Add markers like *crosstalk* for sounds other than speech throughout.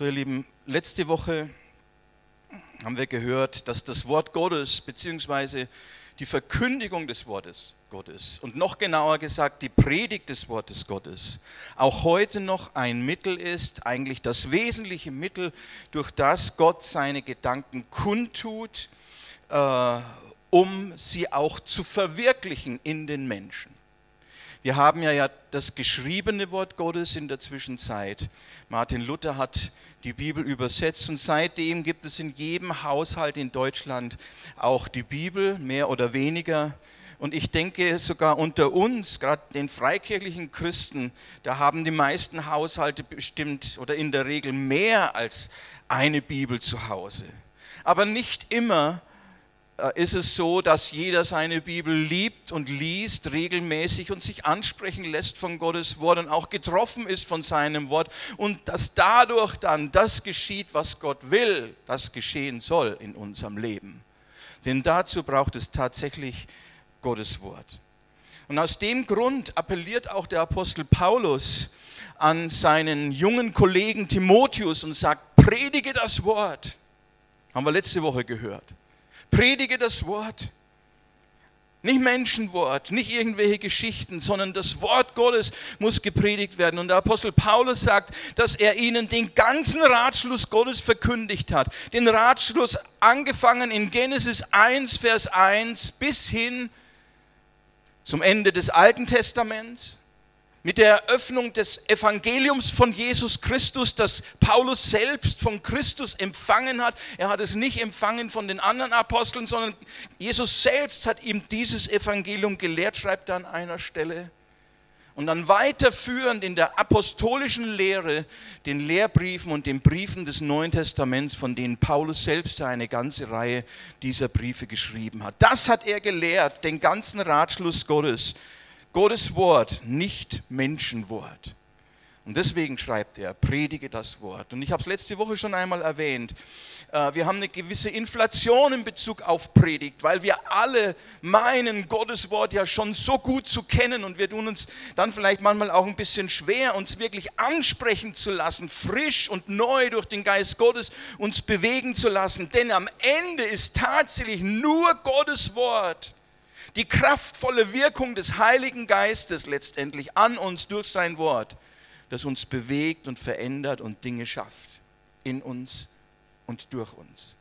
So, ihr Lieben, letzte Woche haben wir gehört, dass das Wort Gottes bzw. die Verkündigung des Wortes Gottes und noch genauer gesagt die Predigt des Wortes Gottes auch heute noch ein Mittel ist, eigentlich das wesentliche Mittel, durch das Gott seine Gedanken kundtut, äh, um sie auch zu verwirklichen in den Menschen. Wir haben ja, das geschriebene Wort Gottes in der Zwischenzeit. Martin Luther hat die Bibel übersetzt und seitdem gibt es in jedem Haushalt in Deutschland auch die Bibel, mehr oder weniger. Und ich denke sogar unter uns, gerade den freikirchlichen Christen, da haben die meisten Haushalte bestimmt oder in der Regel mehr als eine Bibel zu Hause. Aber nicht immer ist es so, dass jeder seine Bibel liebt und liest regelmäßig und sich ansprechen lässt von Gottes Wort und auch getroffen ist von seinem Wort und dass dadurch dann das geschieht, was Gott will, das geschehen soll in unserem Leben. Denn dazu braucht es tatsächlich Gottes Wort. Und aus dem Grund appelliert auch der Apostel Paulus an seinen jungen Kollegen Timotheus und sagt, predige das Wort. Haben wir letzte Woche gehört. Predige das Wort. Nicht Menschenwort, nicht irgendwelche Geschichten, sondern das Wort Gottes muss gepredigt werden. Und der Apostel Paulus sagt, dass er ihnen den ganzen Ratschluss Gottes verkündigt hat. Den Ratschluss angefangen in Genesis 1, Vers 1 bis hin zum Ende des Alten Testaments mit der Eröffnung des Evangeliums von Jesus Christus, das Paulus selbst von Christus empfangen hat. Er hat es nicht empfangen von den anderen Aposteln, sondern Jesus selbst hat ihm dieses Evangelium gelehrt, schreibt er an einer Stelle. Und dann weiterführend in der apostolischen Lehre, den Lehrbriefen und den Briefen des Neuen Testaments, von denen Paulus selbst eine ganze Reihe dieser Briefe geschrieben hat. Das hat er gelehrt, den ganzen Ratschluss Gottes Gottes Wort, nicht Menschenwort. Und deswegen schreibt er, predige das Wort. Und ich habe es letzte Woche schon einmal erwähnt. Äh, wir haben eine gewisse Inflation in Bezug auf Predigt, weil wir alle meinen, Gottes Wort ja schon so gut zu kennen und wir tun uns dann vielleicht manchmal auch ein bisschen schwer, uns wirklich ansprechen zu lassen, frisch und neu durch den Geist Gottes uns bewegen zu lassen. Denn am Ende ist tatsächlich nur Gottes Wort die kraftvolle Wirkung des Heiligen Geistes letztendlich an uns durch sein Wort, das uns bewegt und verändert und Dinge schafft in uns und durch uns.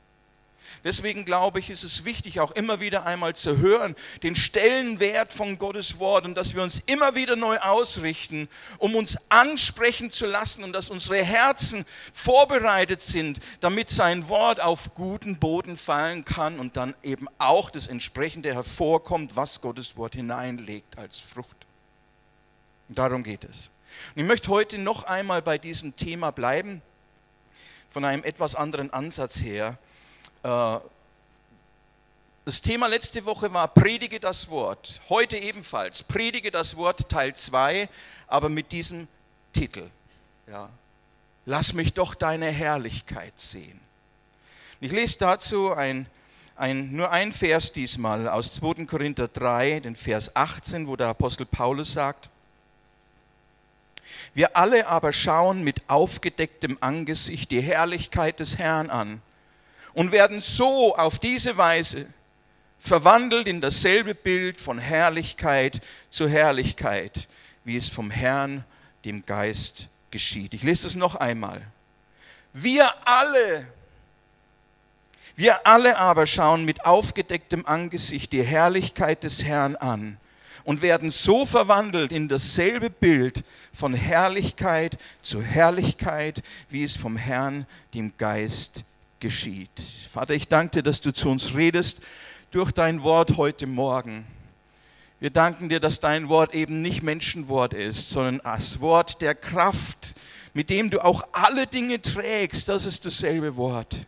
Deswegen glaube ich, ist es wichtig, auch immer wieder einmal zu hören, den Stellenwert von Gottes Wort und dass wir uns immer wieder neu ausrichten, um uns ansprechen zu lassen und dass unsere Herzen vorbereitet sind, damit sein Wort auf guten Boden fallen kann und dann eben auch das entsprechende hervorkommt, was Gottes Wort hineinlegt als Frucht. Und darum geht es. Und ich möchte heute noch einmal bei diesem Thema bleiben, von einem etwas anderen Ansatz her das Thema letzte Woche war Predige das Wort. Heute ebenfalls Predige das Wort Teil 2, aber mit diesem Titel. Ja. Lass mich doch deine Herrlichkeit sehen. Ich lese dazu ein, ein, nur ein Vers diesmal aus 2. Korinther 3, den Vers 18, wo der Apostel Paulus sagt, wir alle aber schauen mit aufgedecktem Angesicht die Herrlichkeit des Herrn an und werden so auf diese Weise verwandelt in dasselbe Bild von Herrlichkeit zu Herrlichkeit, wie es vom Herrn, dem Geist, geschieht. Ich lese es noch einmal. Wir alle, wir alle aber schauen mit aufgedecktem Angesicht die Herrlichkeit des Herrn an und werden so verwandelt in dasselbe Bild von Herrlichkeit zu Herrlichkeit, wie es vom Herrn, dem Geist, geschieht. Vater, ich danke dir, dass du zu uns redest durch dein Wort heute Morgen. Wir danken dir, dass dein Wort eben nicht Menschenwort ist, sondern das Wort der Kraft, mit dem du auch alle Dinge trägst. Das ist dasselbe Wort.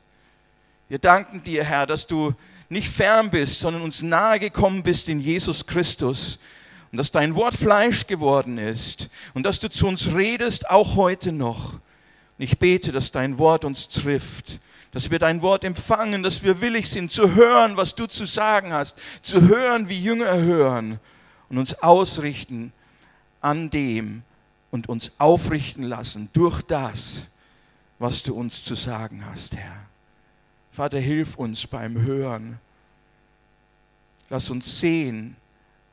Wir danken dir, Herr, dass du nicht fern bist, sondern uns nahe gekommen bist in Jesus Christus und dass dein Wort Fleisch geworden ist und dass du zu uns redest, auch heute noch. Und ich bete, dass dein Wort uns trifft dass wir dein Wort empfangen, dass wir willig sind zu hören, was du zu sagen hast, zu hören, wie Jünger hören und uns ausrichten an dem und uns aufrichten lassen durch das, was du uns zu sagen hast, Herr. Vater, hilf uns beim Hören. Lass uns sehen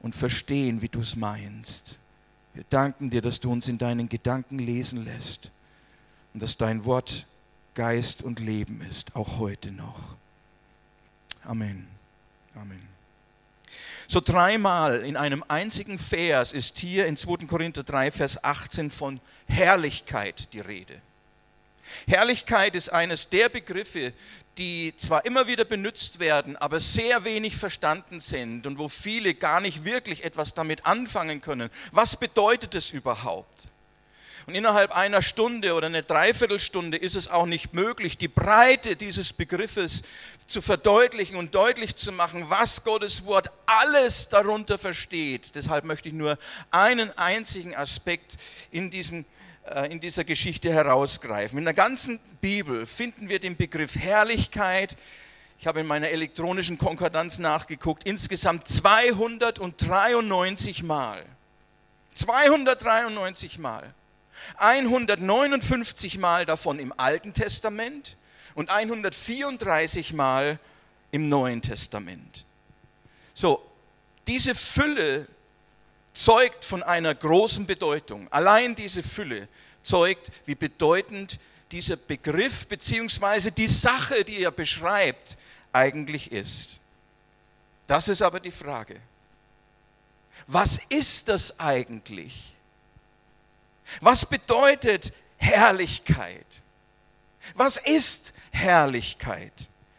und verstehen, wie du es meinst. Wir danken dir, dass du uns in deinen Gedanken lesen lässt und dass dein Wort Geist und Leben ist, auch heute noch. Amen. Amen. So dreimal in einem einzigen Vers ist hier in 2. Korinther 3, Vers 18 von Herrlichkeit die Rede. Herrlichkeit ist eines der Begriffe, die zwar immer wieder benutzt werden, aber sehr wenig verstanden sind und wo viele gar nicht wirklich etwas damit anfangen können. Was bedeutet es überhaupt? Und innerhalb einer Stunde oder eine Dreiviertelstunde ist es auch nicht möglich, die Breite dieses Begriffes zu verdeutlichen und deutlich zu machen, was Gottes Wort alles darunter versteht. Deshalb möchte ich nur einen einzigen Aspekt in, diesem, äh, in dieser Geschichte herausgreifen. In der ganzen Bibel finden wir den Begriff Herrlichkeit, ich habe in meiner elektronischen Konkordanz nachgeguckt, insgesamt 293 Mal. 293 Mal. 159 Mal davon im Alten Testament und 134 Mal im Neuen Testament. So, diese Fülle zeugt von einer großen Bedeutung. Allein diese Fülle zeugt, wie bedeutend dieser Begriff bzw. die Sache, die er beschreibt, eigentlich ist. Das ist aber die Frage. Was ist das eigentlich? Was bedeutet Herrlichkeit? Was ist Herrlichkeit?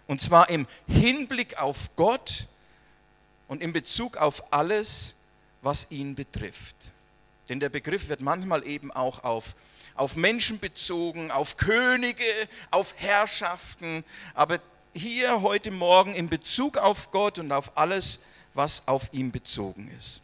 Und zwar im Hinblick auf Gott und in Bezug auf alles, was ihn betrifft. Denn der Begriff wird manchmal eben auch auf, auf Menschen bezogen, auf Könige, auf Herrschaften, aber hier heute Morgen in Bezug auf Gott und auf alles, was auf ihn bezogen ist.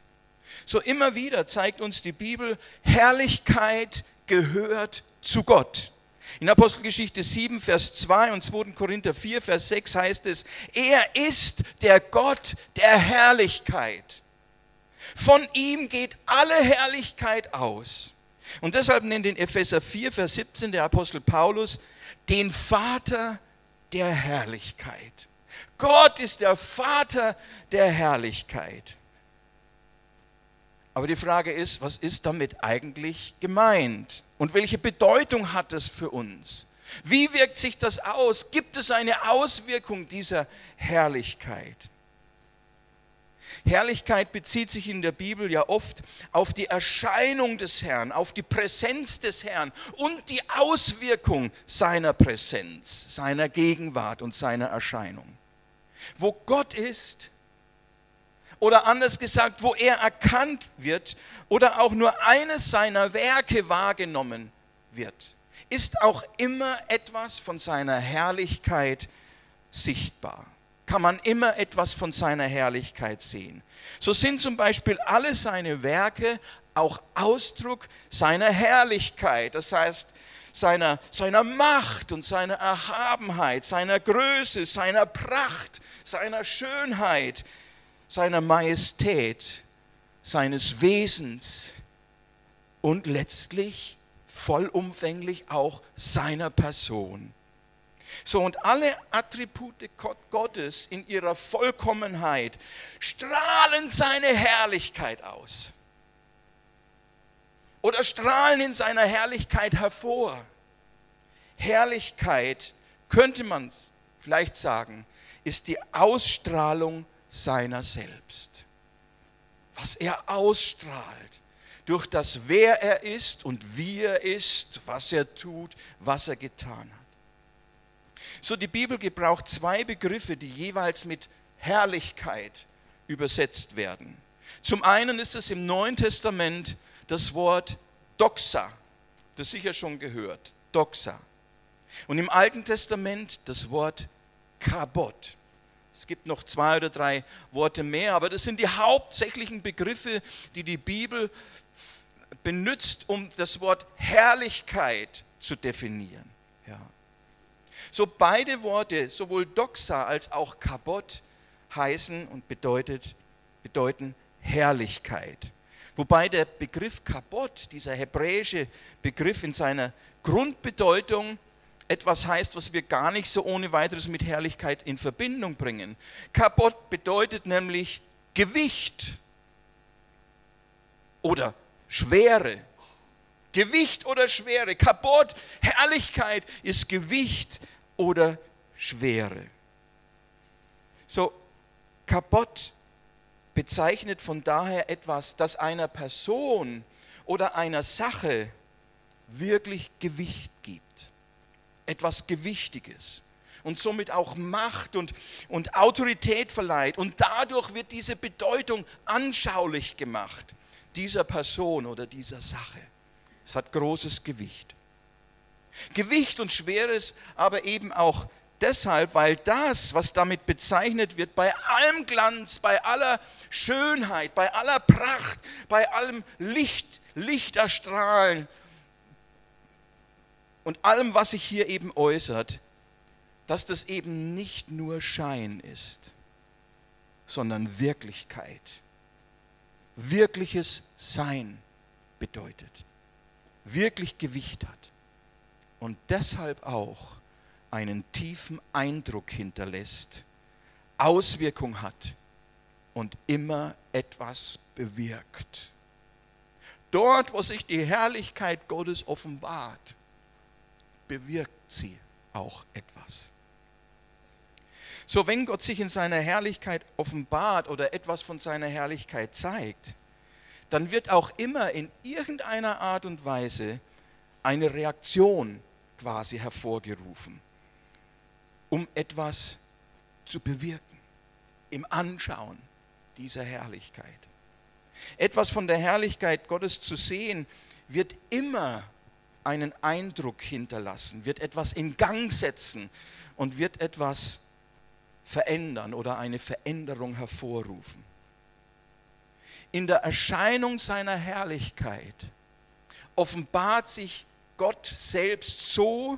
So immer wieder zeigt uns die Bibel, Herrlichkeit gehört zu Gott. In Apostelgeschichte 7, Vers 2 und 2. Korinther 4, Vers 6 heißt es, er ist der Gott der Herrlichkeit. Von ihm geht alle Herrlichkeit aus. Und deshalb nennt in Epheser 4, Vers 17 der Apostel Paulus den Vater der Herrlichkeit. Gott ist der Vater der Herrlichkeit. Aber die Frage ist, was ist damit eigentlich gemeint? Und welche Bedeutung hat es für uns? Wie wirkt sich das aus? Gibt es eine Auswirkung dieser Herrlichkeit? Herrlichkeit bezieht sich in der Bibel ja oft auf die Erscheinung des Herrn, auf die Präsenz des Herrn und die Auswirkung seiner Präsenz, seiner Gegenwart und seiner Erscheinung. Wo Gott ist, oder anders gesagt, wo er erkannt wird oder auch nur eines seiner Werke wahrgenommen wird, ist auch immer etwas von seiner Herrlichkeit sichtbar. Kann man immer etwas von seiner Herrlichkeit sehen. So sind zum Beispiel alle seine Werke auch Ausdruck seiner Herrlichkeit, das heißt seiner, seiner Macht und seiner Erhabenheit, seiner Größe, seiner Pracht, seiner Schönheit, seiner Majestät, seines Wesens und letztlich vollumfänglich auch seiner Person. So, und alle Attribute Gottes in ihrer Vollkommenheit strahlen seine Herrlichkeit aus. Oder strahlen in seiner Herrlichkeit hervor. Herrlichkeit, könnte man vielleicht sagen, ist die Ausstrahlung seiner selbst. Was er ausstrahlt durch das, wer er ist und wie er ist, was er tut, was er getan hat. So, die Bibel gebraucht zwei Begriffe, die jeweils mit Herrlichkeit übersetzt werden. Zum einen ist es im Neuen Testament das Wort Doxa, das sicher schon gehört, Doxa. Und im Alten Testament das Wort Kabot. Es gibt noch zwei oder drei Worte mehr, aber das sind die hauptsächlichen Begriffe, die die Bibel benutzt, um das Wort Herrlichkeit zu definieren. Ja. So beide Worte, sowohl Doxa als auch Kabot, heißen und bedeutet, bedeuten Herrlichkeit. Wobei der Begriff Kabot, dieser hebräische Begriff in seiner Grundbedeutung etwas heißt, was wir gar nicht so ohne weiteres mit Herrlichkeit in Verbindung bringen. Kabot bedeutet nämlich Gewicht oder Schwere. Gewicht oder Schwere. Kabot, Herrlichkeit ist Gewicht oder Schwere. So, Kabot bezeichnet von daher etwas, das einer Person oder einer Sache wirklich Gewicht gibt. Etwas Gewichtiges und somit auch Macht und, und Autorität verleiht. Und dadurch wird diese Bedeutung anschaulich gemacht, dieser Person oder dieser Sache. Es hat großes Gewicht. Gewicht und Schweres, aber eben auch deshalb, weil das, was damit bezeichnet wird, bei allem Glanz, bei aller Schönheit, bei aller Pracht, bei allem Licht, Lichterstrahlen und allem, was sich hier eben äußert, dass das eben nicht nur Schein ist, sondern Wirklichkeit. Wirkliches Sein bedeutet, wirklich Gewicht hat und deshalb auch einen tiefen Eindruck hinterlässt, Auswirkung hat und immer etwas bewirkt. Dort, wo sich die Herrlichkeit Gottes offenbart, bewirkt sie auch etwas. So, wenn Gott sich in seiner Herrlichkeit offenbart oder etwas von seiner Herrlichkeit zeigt, dann wird auch immer in irgendeiner Art und Weise eine Reaktion quasi hervorgerufen um etwas zu bewirken im Anschauen dieser Herrlichkeit. Etwas von der Herrlichkeit Gottes zu sehen, wird immer einen Eindruck hinterlassen, wird etwas in Gang setzen und wird etwas verändern oder eine Veränderung hervorrufen. In der Erscheinung seiner Herrlichkeit offenbart sich Gott selbst so,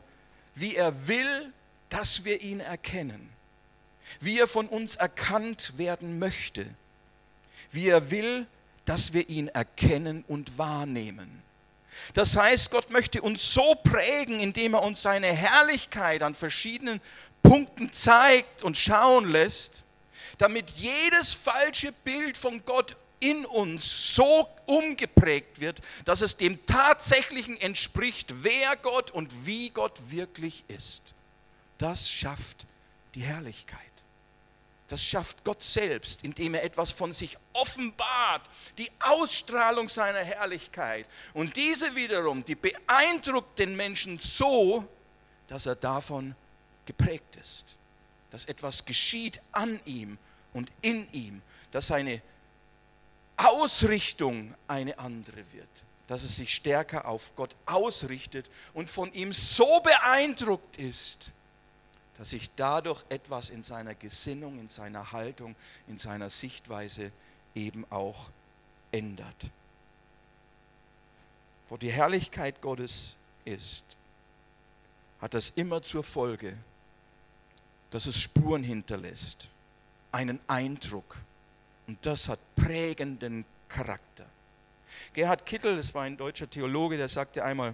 wie er will dass wir ihn erkennen, wie er von uns erkannt werden möchte, wie er will, dass wir ihn erkennen und wahrnehmen. Das heißt, Gott möchte uns so prägen, indem er uns seine Herrlichkeit an verschiedenen Punkten zeigt und schauen lässt, damit jedes falsche Bild von Gott in uns so umgeprägt wird, dass es dem Tatsächlichen entspricht, wer Gott und wie Gott wirklich ist das schafft die Herrlichkeit. Das schafft Gott selbst, indem er etwas von sich offenbart, die Ausstrahlung seiner Herrlichkeit. Und diese wiederum, die beeindruckt den Menschen so, dass er davon geprägt ist. Dass etwas geschieht an ihm und in ihm, dass seine Ausrichtung eine andere wird, dass er sich stärker auf Gott ausrichtet und von ihm so beeindruckt ist, dass sich dadurch etwas in seiner Gesinnung, in seiner Haltung, in seiner Sichtweise eben auch ändert. Wo die Herrlichkeit Gottes ist, hat das immer zur Folge, dass es Spuren hinterlässt, einen Eindruck. Und das hat prägenden Charakter. Gerhard Kittel, das war ein deutscher Theologe, der sagte einmal,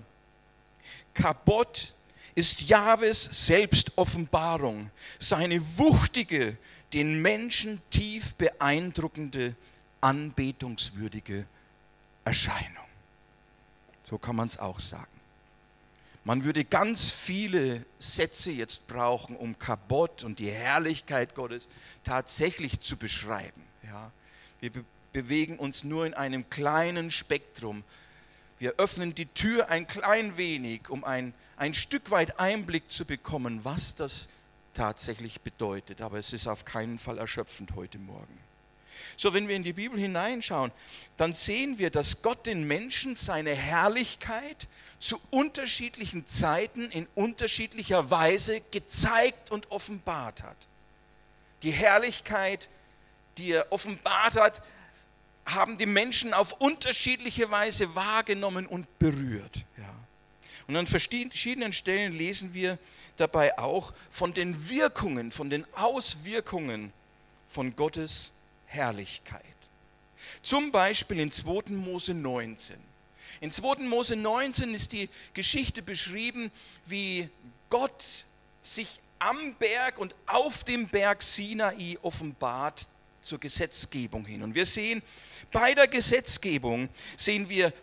Kabot ist Jahwes Selbstoffenbarung, seine wuchtige, den Menschen tief beeindruckende, anbetungswürdige Erscheinung. So kann man es auch sagen. Man würde ganz viele Sätze jetzt brauchen, um Kabot und die Herrlichkeit Gottes tatsächlich zu beschreiben. Ja, wir be bewegen uns nur in einem kleinen Spektrum. Wir öffnen die Tür ein klein wenig, um ein ein Stück weit Einblick zu bekommen, was das tatsächlich bedeutet. Aber es ist auf keinen Fall erschöpfend heute Morgen. So, wenn wir in die Bibel hineinschauen, dann sehen wir, dass Gott den Menschen seine Herrlichkeit zu unterschiedlichen Zeiten in unterschiedlicher Weise gezeigt und offenbart hat. Die Herrlichkeit, die er offenbart hat, haben die Menschen auf unterschiedliche Weise wahrgenommen und berührt. Ja. Und an verschiedenen Stellen lesen wir dabei auch von den Wirkungen, von den Auswirkungen von Gottes Herrlichkeit. Zum Beispiel in 2. Mose 19. In 2. Mose 19 ist die Geschichte beschrieben, wie Gott sich am Berg und auf dem Berg Sinai offenbart zur Gesetzgebung hin. Und wir sehen, bei der Gesetzgebung sehen wir,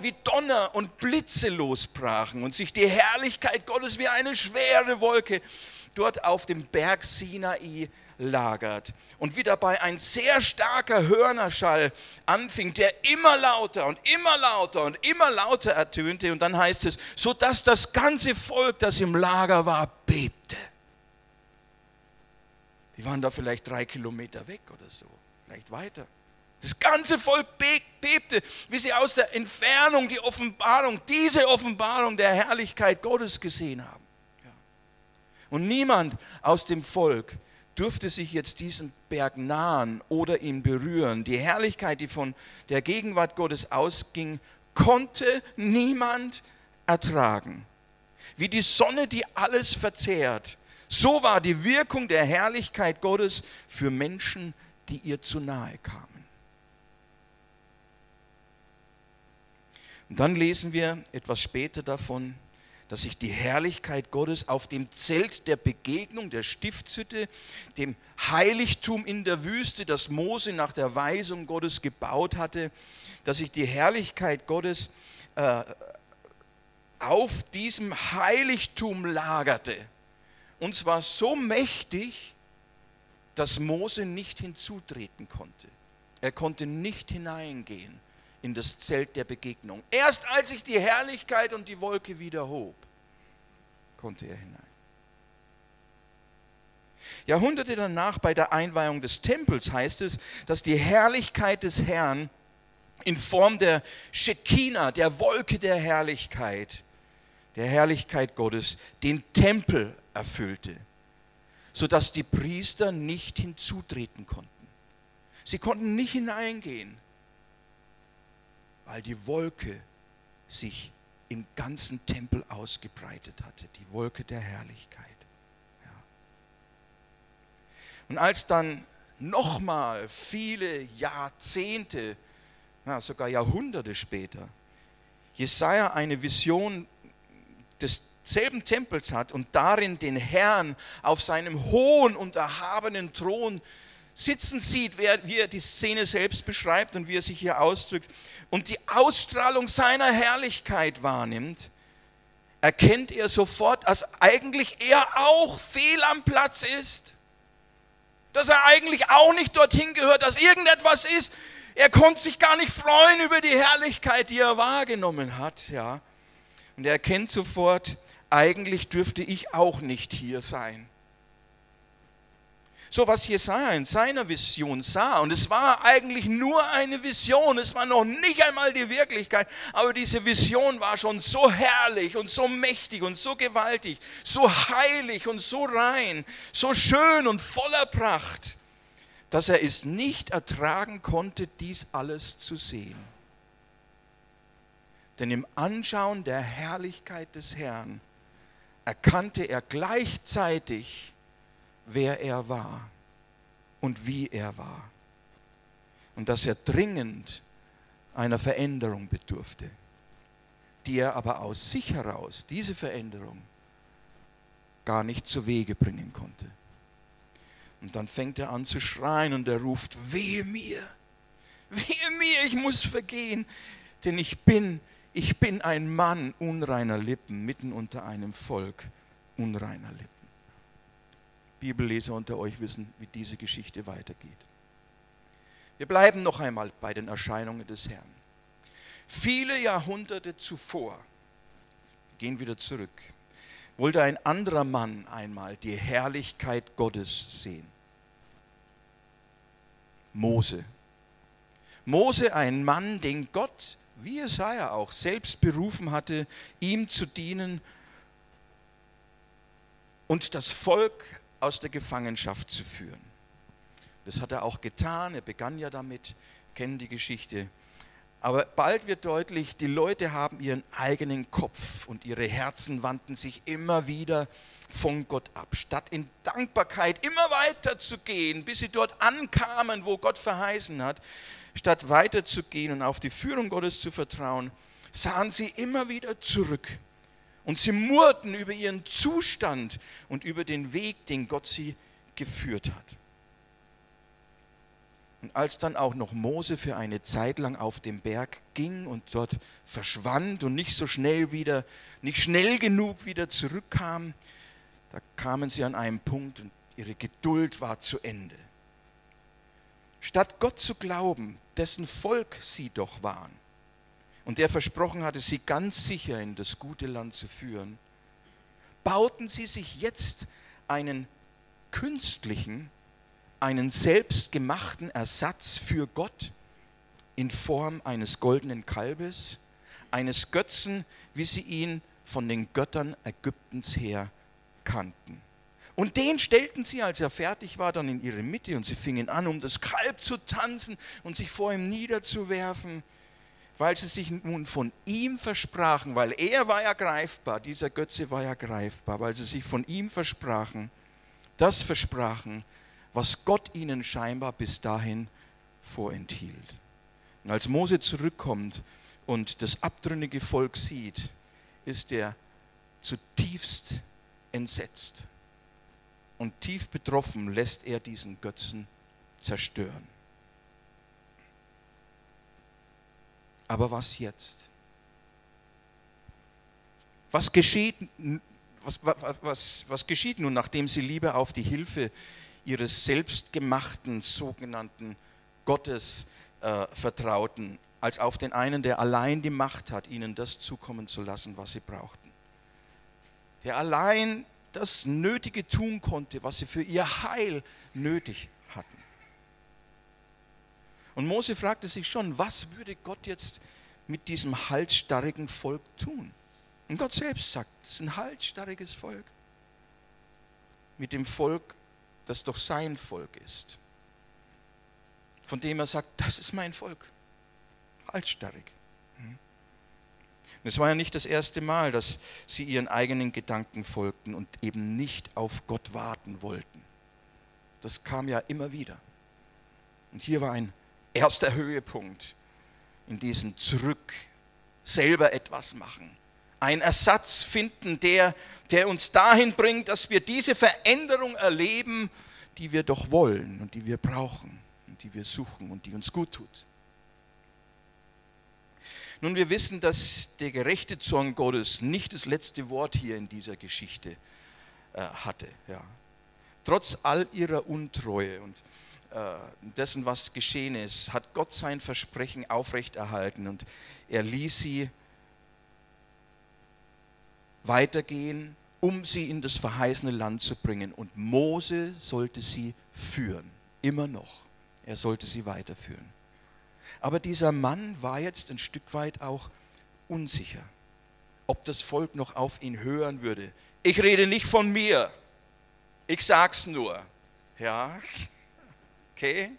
wie Donner und Blitze losbrachen und sich die Herrlichkeit Gottes wie eine schwere Wolke dort auf dem Berg Sinai lagert. Und wie dabei ein sehr starker Hörnerschall anfing, der immer lauter und immer lauter und immer lauter ertönte. Und dann heißt es, sodass das ganze Volk, das im Lager war, bebte. Die waren da vielleicht drei Kilometer weg oder so, vielleicht weiter. Das ganze Volk bebte, wie sie aus der Entfernung die Offenbarung, diese Offenbarung der Herrlichkeit Gottes gesehen haben. Und niemand aus dem Volk durfte sich jetzt diesem Berg nahen oder ihn berühren. Die Herrlichkeit, die von der Gegenwart Gottes ausging, konnte niemand ertragen. Wie die Sonne, die alles verzehrt, so war die Wirkung der Herrlichkeit Gottes für Menschen, die ihr zu nahe kamen. Und dann lesen wir etwas später davon, dass sich die Herrlichkeit Gottes auf dem Zelt der Begegnung, der Stiftshütte, dem Heiligtum in der Wüste, das Mose nach der Weisung Gottes gebaut hatte, dass sich die Herrlichkeit Gottes äh, auf diesem Heiligtum lagerte. Und zwar so mächtig, dass Mose nicht hinzutreten konnte. Er konnte nicht hineingehen in das Zelt der Begegnung. Erst als sich die Herrlichkeit und die Wolke wieder hob, konnte er hinein. Jahrhunderte danach bei der Einweihung des Tempels heißt es, dass die Herrlichkeit des Herrn in Form der Shekinah, der Wolke der Herrlichkeit, der Herrlichkeit Gottes, den Tempel erfüllte, sodass die Priester nicht hinzutreten konnten. Sie konnten nicht hineingehen, weil die Wolke sich im ganzen Tempel ausgebreitet hatte, die Wolke der Herrlichkeit. Ja. Und als dann nochmal viele Jahrzehnte, na, sogar Jahrhunderte später, Jesaja eine Vision desselben Tempels hat und darin den Herrn auf seinem hohen und erhabenen Thron sitzen sieht, wie er die Szene selbst beschreibt und wie er sich hier ausdrückt und die Ausstrahlung seiner Herrlichkeit wahrnimmt, erkennt er sofort, dass eigentlich er auch fehl am Platz ist. Dass er eigentlich auch nicht dorthin gehört, dass irgendetwas ist. Er konnte sich gar nicht freuen über die Herrlichkeit, die er wahrgenommen hat. Ja. Und er erkennt sofort, eigentlich dürfte ich auch nicht hier sein. So was Jesaja in seiner Vision sah. Und es war eigentlich nur eine Vision. Es war noch nicht einmal die Wirklichkeit. Aber diese Vision war schon so herrlich und so mächtig und so gewaltig, so heilig und so rein, so schön und voller Pracht, dass er es nicht ertragen konnte, dies alles zu sehen. Denn im Anschauen der Herrlichkeit des Herrn erkannte er gleichzeitig, wer er war und wie er war. Und dass er dringend einer Veränderung bedurfte, die er aber aus sich heraus, diese Veränderung, gar nicht zu Wege bringen konnte. Und dann fängt er an zu schreien und er ruft, wehe mir, wehe mir, ich muss vergehen, denn ich bin, ich bin ein Mann unreiner Lippen mitten unter einem Volk unreiner Lippen. Bibelleser unter euch wissen, wie diese Geschichte weitergeht. Wir bleiben noch einmal bei den Erscheinungen des Herrn. Viele Jahrhunderte zuvor, gehen wieder zurück, wollte ein anderer Mann einmal die Herrlichkeit Gottes sehen. Mose. Mose, ein Mann, den Gott, wie Jesaja auch, selbst berufen hatte, ihm zu dienen und das Volk aus der Gefangenschaft zu führen. Das hat er auch getan, er begann ja damit, kennen die Geschichte. Aber bald wird deutlich, die Leute haben ihren eigenen Kopf und ihre Herzen wandten sich immer wieder von Gott ab. Statt in Dankbarkeit immer weiter zu gehen, bis sie dort ankamen, wo Gott verheißen hat, statt weiter zu gehen und auf die Führung Gottes zu vertrauen, sahen sie immer wieder zurück Und sie murrten über ihren Zustand und über den Weg, den Gott sie geführt hat. Und als dann auch noch Mose für eine Zeit lang auf dem Berg ging und dort verschwand und nicht so schnell wieder, nicht schnell genug wieder zurückkam, da kamen sie an einen Punkt und ihre Geduld war zu Ende. Statt Gott zu glauben, dessen Volk sie doch waren und der versprochen hatte, sie ganz sicher in das gute Land zu führen, bauten sie sich jetzt einen künstlichen einen selbstgemachten Ersatz für Gott in Form eines goldenen Kalbes, eines Götzen, wie sie ihn von den Göttern Ägyptens her kannten. Und den stellten sie, als er fertig war, dann in ihre Mitte und sie fingen an, um das Kalb zu tanzen und sich vor ihm niederzuwerfen, weil sie sich nun von ihm versprachen, weil er war ja greifbar, dieser Götze war ja greifbar, weil sie sich von ihm versprachen, das versprachen, was Gott ihnen scheinbar bis dahin vorenthielt. Und als Mose zurückkommt und das abtrünnige Volk sieht, ist er zutiefst entsetzt. Und tief betroffen lässt er diesen Götzen zerstören. Aber was jetzt? Was geschieht, was, was, was, geschieht nun, nachdem sie lieber auf die Hilfe ihres selbstgemachten sogenannten Gottes äh, vertrauten, als auf den einen, der allein die Macht hat, ihnen das zukommen zu lassen, was sie brauchten. Der allein das Nötige tun konnte, was sie für ihr Heil nötig. Und Mose fragte sich schon, was würde Gott jetzt mit diesem halsstarrigen Volk tun? Und Gott selbst sagt, es ist ein halsstarriges Volk. Mit dem Volk das doch sein Volk ist. Von dem er sagt, das ist mein Volk. Halsstarrig. Hm? es war ja nicht das erste Mal, dass sie ihren eigenen Gedanken folgten und eben nicht auf Gott warten wollten. Das kam ja immer wieder. Und hier war ein erster Höhepunkt in diesem Zurück, selber etwas machen. Ein Ersatz finden, der der uns dahin bringt, dass wir diese Veränderung erleben, die wir doch wollen und die wir brauchen und die wir suchen und die uns gut tut. Nun, wir wissen, dass der gerechte Zorn Gottes nicht das letzte Wort hier in dieser Geschichte äh, hatte. Ja. Trotz all ihrer Untreue und dessen, was geschehen ist, hat Gott sein Versprechen aufrechterhalten und er ließ sie weitergehen, um sie in das verheißene Land zu bringen. Und Mose sollte sie führen, immer noch. Er sollte sie weiterführen. Aber dieser Mann war jetzt ein Stück weit auch unsicher, ob das Volk noch auf ihn hören würde. Ich rede nicht von mir, ich sag's nur. Ja, okay.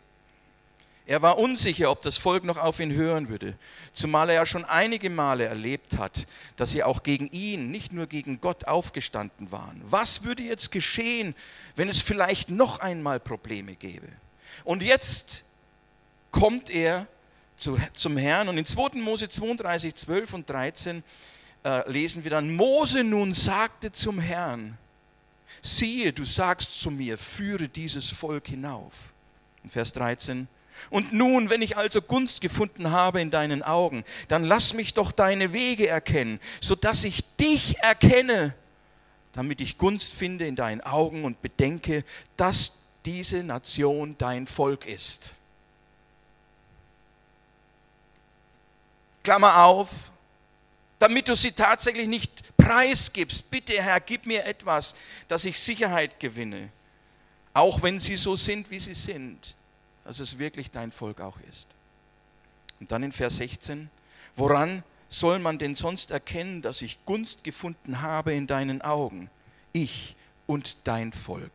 Er war unsicher, ob das Volk noch auf ihn hören würde, zumal er ja schon einige Male erlebt hat, dass sie auch gegen ihn, nicht nur gegen Gott aufgestanden waren. Was würde jetzt geschehen, wenn es vielleicht noch einmal Probleme gäbe? Und jetzt kommt er zu, zum Herrn und in 2. Mose 32, 12 und 13 äh, lesen wir dann, Mose nun sagte zum Herrn, siehe, du sagst zu mir, führe dieses Volk hinauf. Vers 13, und nun, wenn ich also Gunst gefunden habe in deinen Augen, dann lass mich doch deine Wege erkennen, sodass ich dich erkenne, damit ich Gunst finde in deinen Augen und bedenke, dass diese Nation dein Volk ist. Klammer auf, damit du sie tatsächlich nicht preisgibst. Bitte, Herr, gib mir etwas, dass ich Sicherheit gewinne, auch wenn sie so sind, wie sie sind dass es wirklich dein Volk auch ist. Und dann in Vers 16, woran soll man denn sonst erkennen, dass ich Gunst gefunden habe in deinen Augen, ich und dein Volk?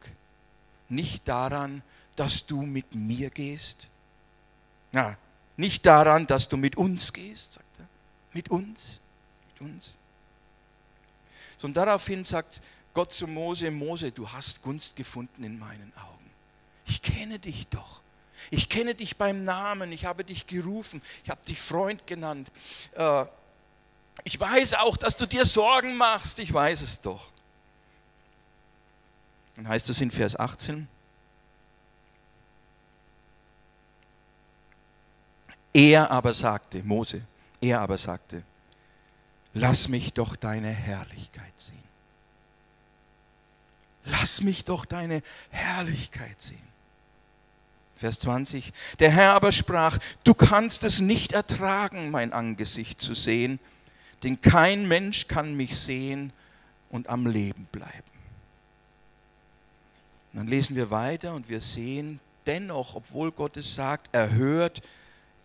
Nicht daran, dass du mit mir gehst? Na, nicht daran, dass du mit uns gehst, sagt er. Mit uns, mit uns. Sondern daraufhin sagt Gott zu Mose, Mose, du hast Gunst gefunden in meinen Augen. Ich kenne dich doch. Ich kenne dich beim Namen, ich habe dich gerufen, ich habe dich Freund genannt. Äh, Ich weiß auch, dass du dir Sorgen machst, ich weiß es doch. Dann heißt es in Vers 18, er aber sagte, Mose, er aber sagte, lass mich doch deine Herrlichkeit sehen. Lass mich doch deine Herrlichkeit sehen. Vers 20. Der Herr aber sprach, du kannst es nicht ertragen, mein Angesicht zu sehen, denn kein Mensch kann mich sehen und am Leben bleiben. Und dann lesen wir weiter und wir sehen, dennoch, obwohl Gott es sagt, erhört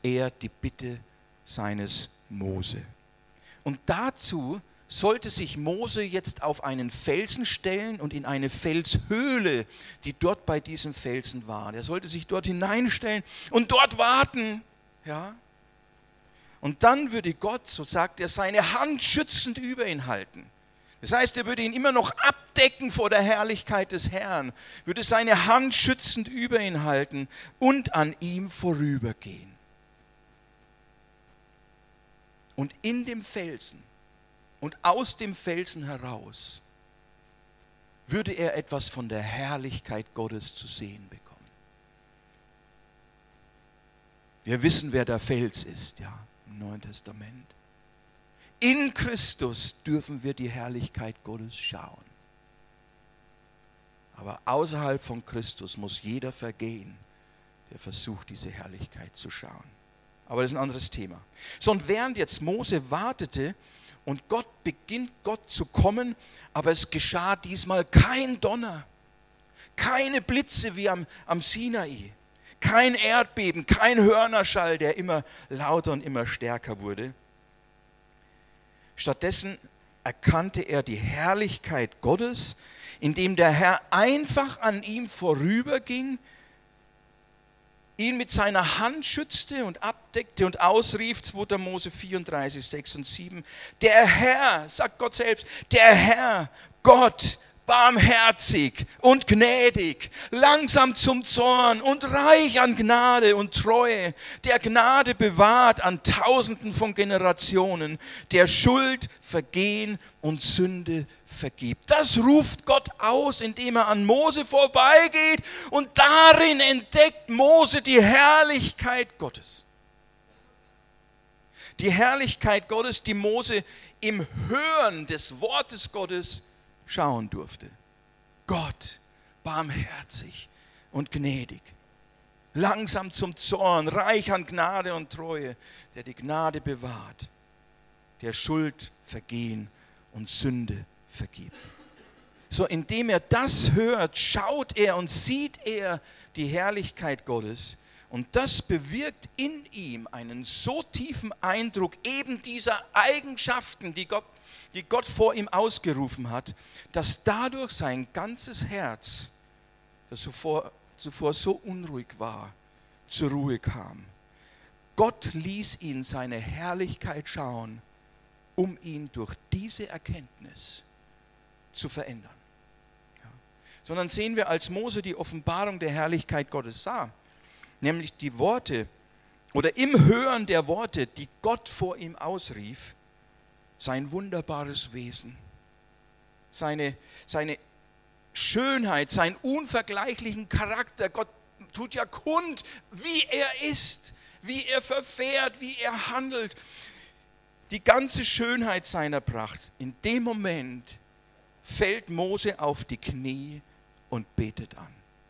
er die Bitte seines Mose. Und dazu sollte sich Mose jetzt auf einen Felsen stellen und in eine Felshöhle, die dort bei diesem Felsen war. Er sollte sich dort hineinstellen und dort warten. Ja? Und dann würde Gott, so sagt er, seine Hand schützend über ihn halten. Das heißt, er würde ihn immer noch abdecken vor der Herrlichkeit des Herrn, würde seine Hand schützend über ihn halten und an ihm vorübergehen. Und in dem Felsen und aus dem Felsen heraus würde er etwas von der Herrlichkeit Gottes zu sehen bekommen. Wir wissen, wer der Fels ist, ja, im Neuen Testament. In Christus dürfen wir die Herrlichkeit Gottes schauen. Aber außerhalb von Christus muss jeder vergehen, der versucht, diese Herrlichkeit zu schauen. Aber das ist ein anderes Thema. So, und während jetzt Mose wartete und Gott beginnt Gott zu kommen, aber es geschah diesmal kein Donner, keine Blitze wie am, am Sinai, kein Erdbeben, kein Hörnerschall, der immer lauter und immer stärker wurde. Stattdessen erkannte er die Herrlichkeit Gottes, indem der Herr einfach an ihm vorüberging, ihn mit seiner Hand schützte und abdeckte und ausrief, 2. Mose 34, 6 und 7, der Herr, sagt Gott selbst, der Herr, Gott, barmherzig und gnädig, langsam zum Zorn und reich an Gnade und Treue, der Gnade bewahrt an Tausenden von Generationen, der Schuld, Vergehen und Sünde vergibt. Das ruft Gott aus, indem er an Mose vorbeigeht und darin entdeckt Mose die Herrlichkeit Gottes. Die Herrlichkeit Gottes, die Mose im Hören des Wortes Gottes schauen durfte. Gott, barmherzig und gnädig, langsam zum Zorn, reich an Gnade und Treue, der die Gnade bewahrt, der Schuld, Vergehen und Sünde vergibt. So, indem er das hört, schaut er und sieht er die Herrlichkeit Gottes. Und das bewirkt in ihm einen so tiefen Eindruck eben dieser Eigenschaften, die Gott die Gott vor ihm ausgerufen hat, dass dadurch sein ganzes Herz, das zuvor, zuvor so unruhig war, zur Ruhe kam. Gott ließ ihn seine Herrlichkeit schauen, um ihn durch diese Erkenntnis zu verändern. Ja. Sondern sehen wir, als Mose die Offenbarung der Herrlichkeit Gottes sah, nämlich die Worte oder im Hören der Worte, die Gott vor ihm ausrief, sein wunderbares Wesen, seine, seine Schönheit, seinen unvergleichlichen Charakter. Gott tut ja kund, wie er ist, wie er verfährt, wie er handelt. Die ganze Schönheit seiner Pracht. In dem Moment fällt Mose auf die Knie und betet an.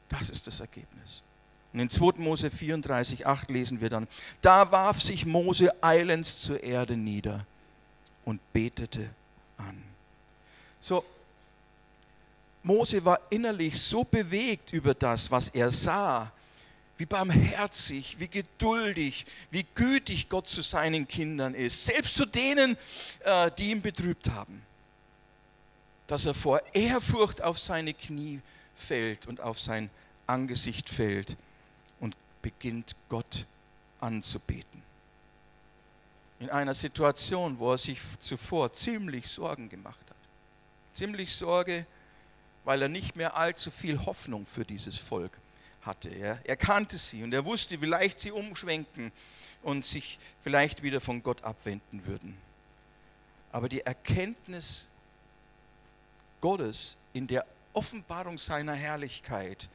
Das ist das Ergebnis. Und in 2. Mose 34, 8 lesen wir dann, da warf sich Mose eilends zur Erde nieder und betete an. So, Mose war innerlich so bewegt über das, was er sah, wie barmherzig, wie geduldig, wie gütig Gott zu seinen Kindern ist, selbst zu denen, äh, die ihn betrübt haben, dass er vor Ehrfurcht auf seine Knie fällt und auf sein Angesicht fällt und beginnt Gott anzubeten in einer Situation, wo er sich zuvor ziemlich Sorgen gemacht hat. Ziemlich Sorge, weil er nicht mehr allzu viel Hoffnung für dieses Volk hatte. Er, er kannte sie und er wusste, wie leicht sie umschwenken und sich vielleicht wieder von Gott abwenden würden. Aber die Erkenntnis Gottes in der Offenbarung seiner Herrlichkeit,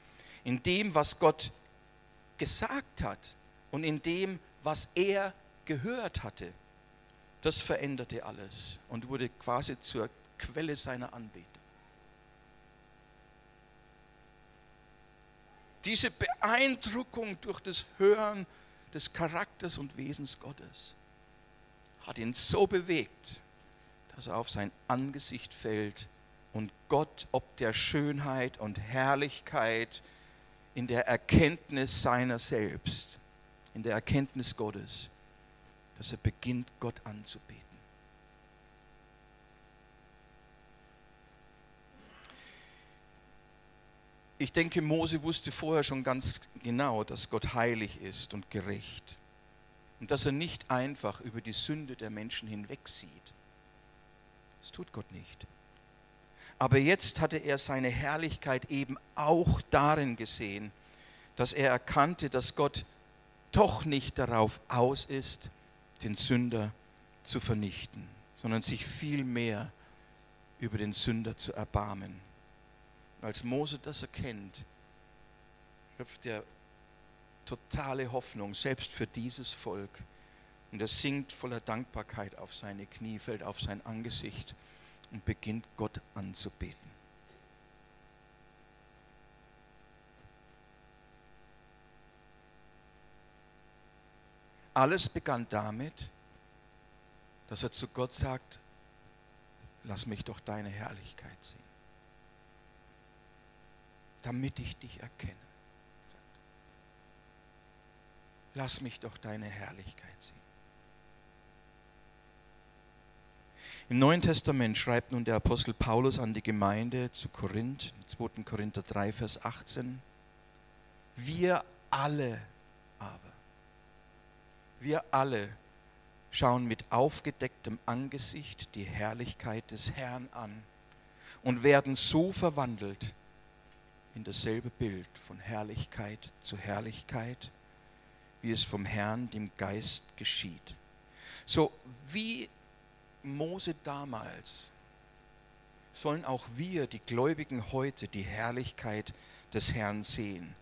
in dem, was Gott gesagt hat und in dem, was er gehört hatte, das veränderte alles und wurde quasi zur Quelle seiner Anbetung. Diese Beeindruckung durch das Hören des Charakters und Wesens Gottes hat ihn so bewegt, dass er auf sein Angesicht fällt und Gott ob der Schönheit und Herrlichkeit in der Erkenntnis seiner selbst, in der Erkenntnis Gottes, dass er beginnt, Gott anzubeten. Ich denke, Mose wusste vorher schon ganz genau, dass Gott heilig ist und gerecht und dass er nicht einfach über die Sünde der Menschen hinwegsieht. Das tut Gott nicht. Aber jetzt hatte er seine Herrlichkeit eben auch darin gesehen, dass er erkannte, dass Gott doch nicht darauf aus ist, den Sünder zu vernichten, sondern sich vielmehr über den Sünder zu erbarmen. Als Mose das erkennt, schöpft er totale Hoffnung, selbst für dieses Volk. Und er sinkt voller Dankbarkeit auf seine Knie, fällt auf sein Angesicht und beginnt Gott anzubeten. Alles begann damit, dass er zu Gott sagt, lass mich doch deine Herrlichkeit sehen, damit ich dich erkenne. Lass mich doch deine Herrlichkeit sehen. Im Neuen Testament schreibt nun der Apostel Paulus an die Gemeinde zu Korinth, 2. Korinther 3, Vers 18, wir alle aber, wir alle schauen mit aufgedecktem Angesicht die Herrlichkeit des Herrn an und werden so verwandelt in dasselbe Bild von Herrlichkeit zu Herrlichkeit, wie es vom Herrn, dem Geist, geschieht. So wie Mose damals sollen auch wir, die Gläubigen heute, die Herrlichkeit des Herrn sehen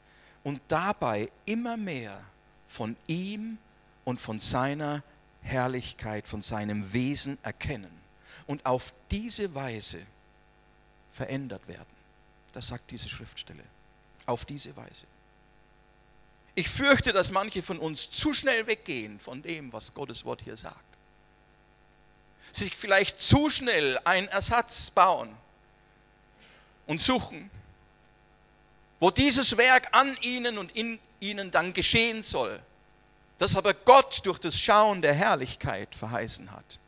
und dabei immer mehr von ihm und von seiner Herrlichkeit, von seinem Wesen erkennen und auf diese Weise verändert werden. Das sagt diese Schriftstelle. Auf diese Weise. Ich fürchte, dass manche von uns zu schnell weggehen von dem, was Gottes Wort hier sagt sich vielleicht zu schnell einen Ersatz bauen und suchen, wo dieses Werk an ihnen und in ihnen dann geschehen soll, das aber Gott durch das Schauen der Herrlichkeit verheißen hat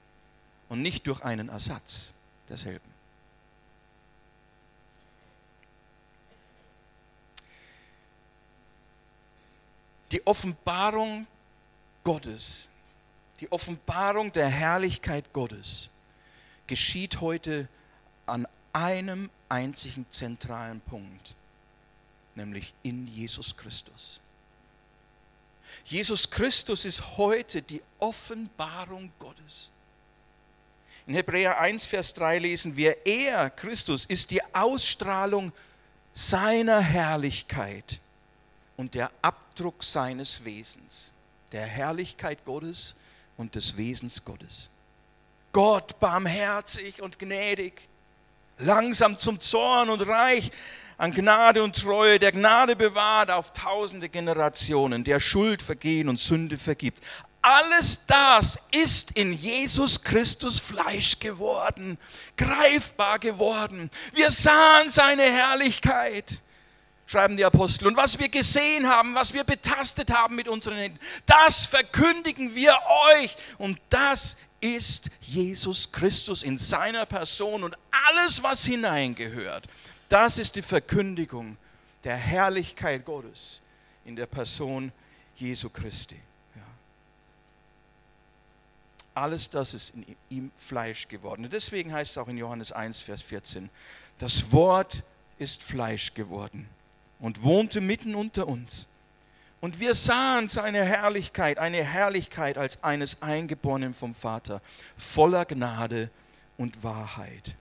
und nicht durch einen Ersatz derselben. Die Offenbarung Gottes die Offenbarung der Herrlichkeit Gottes geschieht heute an einem einzigen zentralen Punkt, nämlich in Jesus Christus. Jesus Christus ist heute die Offenbarung Gottes. In Hebräer 1, Vers 3 lesen wir, er, Christus, ist die Ausstrahlung seiner Herrlichkeit und der Abdruck seines Wesens. Der Herrlichkeit Gottes und des Wesens Gottes. Gott barmherzig und gnädig, langsam zum Zorn und reich an Gnade und Treue, der Gnade bewahrt auf tausende Generationen, der Schuld vergehen und Sünde vergibt. Alles das ist in Jesus Christus Fleisch geworden, greifbar geworden. Wir sahen seine Herrlichkeit schreiben die Apostel. Und was wir gesehen haben, was wir betastet haben mit unseren Händen, das verkündigen wir euch. Und das ist Jesus Christus in seiner Person und alles, was hineingehört. Das ist die Verkündigung der Herrlichkeit Gottes in der Person Jesu Christi. Ja. Alles das ist in ihm Fleisch geworden. Und deswegen heißt es auch in Johannes 1, Vers 14, das Wort ist Fleisch geworden und wohnte mitten unter uns. Und wir sahen seine Herrlichkeit, eine Herrlichkeit als eines Eingeborenen vom Vater, voller Gnade und Wahrheit.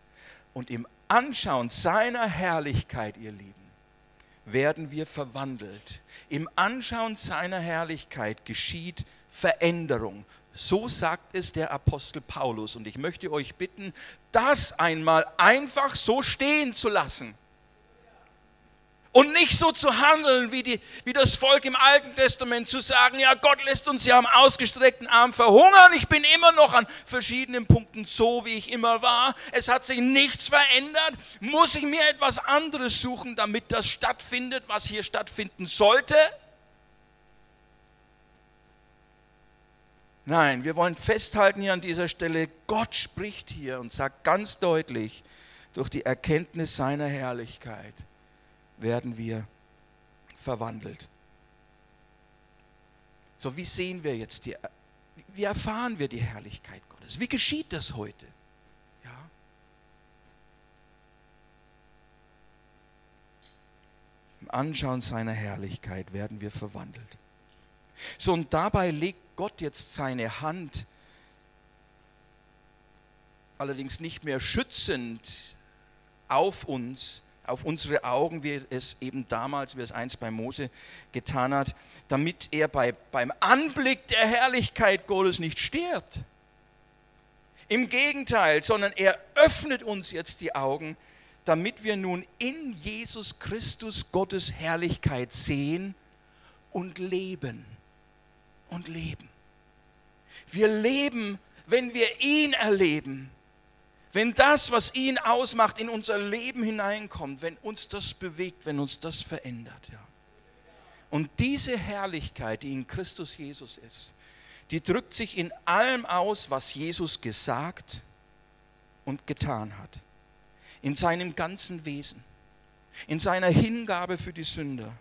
Und im Anschauen seiner Herrlichkeit, ihr Lieben, werden wir verwandelt. Im Anschauen seiner Herrlichkeit geschieht Veränderung. So sagt es der Apostel Paulus. Und ich möchte euch bitten, das einmal einfach so stehen zu lassen. Und nicht so zu handeln wie, die, wie das Volk im Alten Testament, zu sagen, ja, Gott lässt uns ja am ausgestreckten Arm verhungern. Ich bin immer noch an verschiedenen Punkten so, wie ich immer war. Es hat sich nichts verändert. Muss ich mir etwas anderes suchen, damit das stattfindet, was hier stattfinden sollte? Nein, wir wollen festhalten hier an dieser Stelle, Gott spricht hier und sagt ganz deutlich, durch die Erkenntnis seiner Herrlichkeit werden wir verwandelt. So, wie sehen wir jetzt die, wie erfahren wir die Herrlichkeit Gottes? Wie geschieht das heute? Ja. Im Anschauen seiner Herrlichkeit werden wir verwandelt. So, und dabei legt Gott jetzt seine Hand allerdings nicht mehr schützend auf uns, auf unsere Augen, wie es eben damals, wie es einst bei Mose getan hat, damit er bei, beim Anblick der Herrlichkeit Gottes nicht stirbt. Im Gegenteil, sondern er öffnet uns jetzt die Augen, damit wir nun in Jesus Christus Gottes Herrlichkeit sehen und leben und leben. Wir leben, wenn wir ihn erleben. Wenn das, was ihn ausmacht, in unser Leben hineinkommt, wenn uns das bewegt, wenn uns das verändert. Ja. Und diese Herrlichkeit, die in Christus Jesus ist, die drückt sich in allem aus, was Jesus gesagt und getan hat. In seinem ganzen Wesen, in seiner Hingabe für die Sünder,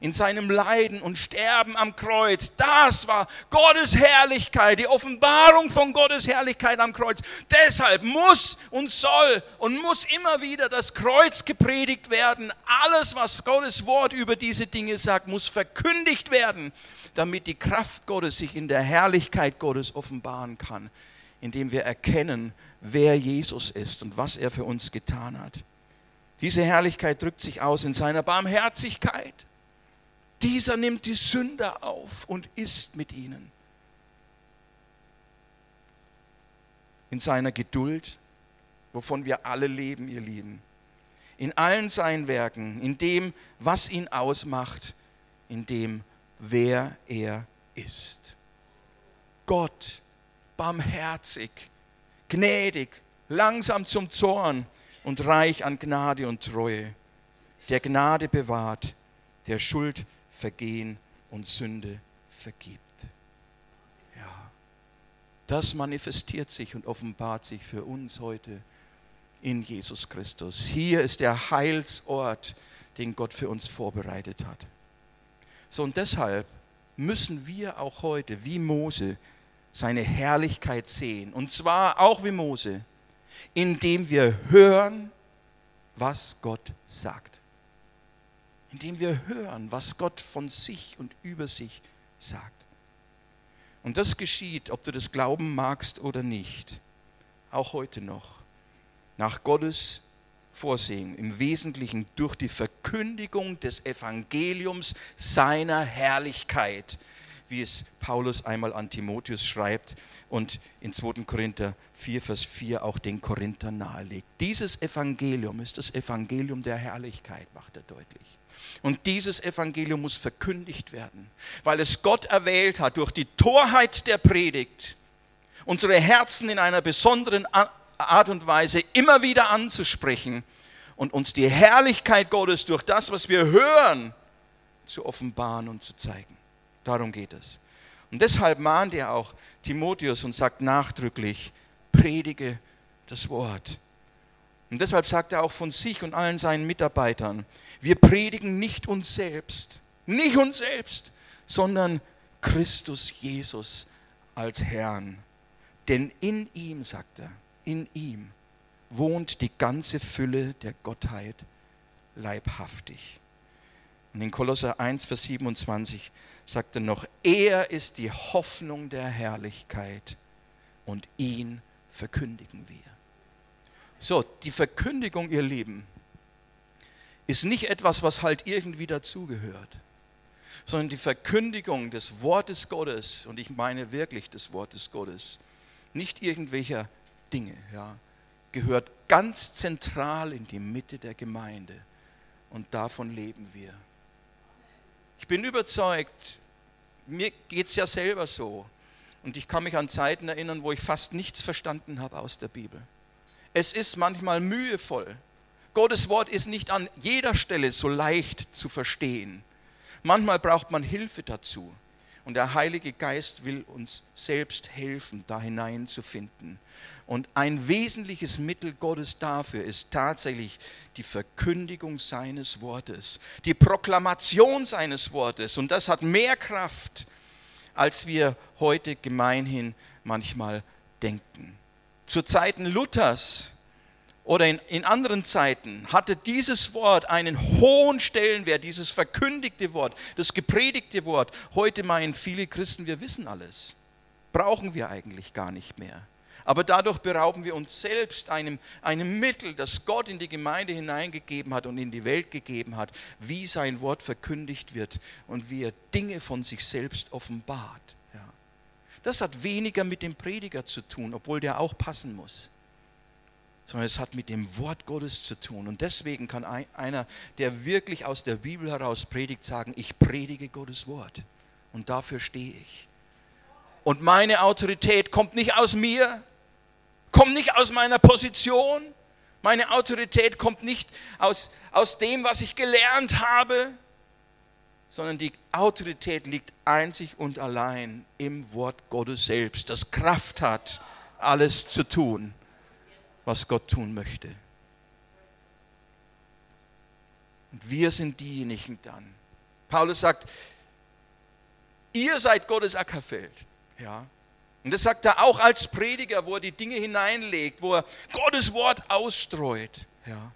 in seinem Leiden und Sterben am Kreuz. Das war Gottes Herrlichkeit, die Offenbarung von Gottes Herrlichkeit am Kreuz. Deshalb muss und soll und muss immer wieder das Kreuz gepredigt werden. Alles, was Gottes Wort über diese Dinge sagt, muss verkündigt werden, damit die Kraft Gottes sich in der Herrlichkeit Gottes offenbaren kann, indem wir erkennen, wer Jesus ist und was er für uns getan hat. Diese Herrlichkeit drückt sich aus in seiner Barmherzigkeit dieser nimmt die Sünder auf und ist mit ihnen. In seiner Geduld, wovon wir alle leben, ihr Lieben. In allen seinen Werken, in dem, was ihn ausmacht, in dem, wer er ist. Gott, barmherzig, gnädig, langsam zum Zorn und reich an Gnade und Treue, der Gnade bewahrt, der Schuld Vergehen und Sünde vergibt. Ja, das manifestiert sich und offenbart sich für uns heute in Jesus Christus. Hier ist der Heilsort, den Gott für uns vorbereitet hat. So und deshalb müssen wir auch heute, wie Mose, seine Herrlichkeit sehen. Und zwar auch wie Mose, indem wir hören, was Gott sagt indem wir hören, was Gott von sich und über sich sagt. Und das geschieht, ob du das glauben magst oder nicht, auch heute noch, nach Gottes Vorsehen, im Wesentlichen durch die Verkündigung des Evangeliums seiner Herrlichkeit, wie es Paulus einmal an Timotheus schreibt und in 2. Korinther 4, Vers 4 auch den Korinther nahelegt. Dieses Evangelium ist das Evangelium der Herrlichkeit, macht er deutlich. Und dieses Evangelium muss verkündigt werden, weil es Gott erwählt hat, durch die Torheit der Predigt unsere Herzen in einer besonderen Art und Weise immer wieder anzusprechen und uns die Herrlichkeit Gottes durch das, was wir hören, zu offenbaren und zu zeigen. Darum geht es. Und deshalb mahnt er auch Timotheus und sagt nachdrücklich, predige das Wort. Und deshalb sagt er auch von sich und allen seinen Mitarbeitern, wir predigen nicht uns selbst, nicht uns selbst, sondern Christus Jesus als Herrn. Denn in ihm, sagt er, in ihm wohnt die ganze Fülle der Gottheit leibhaftig. Und in Kolosser 1, Vers 27 sagt er noch, er ist die Hoffnung der Herrlichkeit und ihn verkündigen wir. So, die Verkündigung, ihr Lieben, ist nicht etwas, was halt irgendwie dazugehört, sondern die Verkündigung des Wortes Gottes, und ich meine wirklich des Wortes Gottes, nicht irgendwelcher Dinge, ja, gehört ganz zentral in die Mitte der Gemeinde. Und davon leben wir. Ich bin überzeugt, mir geht es ja selber so. Und ich kann mich an Zeiten erinnern, wo ich fast nichts verstanden habe aus der Bibel. Es ist manchmal mühevoll. Gottes Wort ist nicht an jeder Stelle so leicht zu verstehen. Manchmal braucht man Hilfe dazu. Und der Heilige Geist will uns selbst helfen, da hineinzufinden. Und ein wesentliches Mittel Gottes dafür ist tatsächlich die Verkündigung seines Wortes, die Proklamation seines Wortes. Und das hat mehr Kraft, als wir heute gemeinhin manchmal denken. Zu Zeiten Luthers oder in, in anderen Zeiten hatte dieses Wort einen hohen Stellenwert, dieses verkündigte Wort, das gepredigte Wort. Heute meinen viele Christen, wir wissen alles. Brauchen wir eigentlich gar nicht mehr. Aber dadurch berauben wir uns selbst einem, einem Mittel, das Gott in die Gemeinde hineingegeben hat und in die Welt gegeben hat, wie sein Wort verkündigt wird und wie er Dinge von sich selbst offenbart. Ja. Das hat weniger mit dem Prediger zu tun, obwohl der auch passen muss sondern es hat mit dem Wort Gottes zu tun. Und deswegen kann einer, der wirklich aus der Bibel heraus predigt, sagen, ich predige Gottes Wort. Und dafür stehe ich. Und meine Autorität kommt nicht aus mir, kommt nicht aus meiner Position. Meine Autorität kommt nicht aus, aus dem, was ich gelernt habe, sondern die Autorität liegt einzig und allein im Wort Gottes selbst, das Kraft hat, alles zu tun was Gott tun möchte. Und wir sind diejenigen dann. Paulus sagt, ihr seid Gottes Ackerfeld. Ja. Und das sagt er auch als Prediger, wo er die Dinge hineinlegt, wo er Gottes Wort ausstreut. Ja.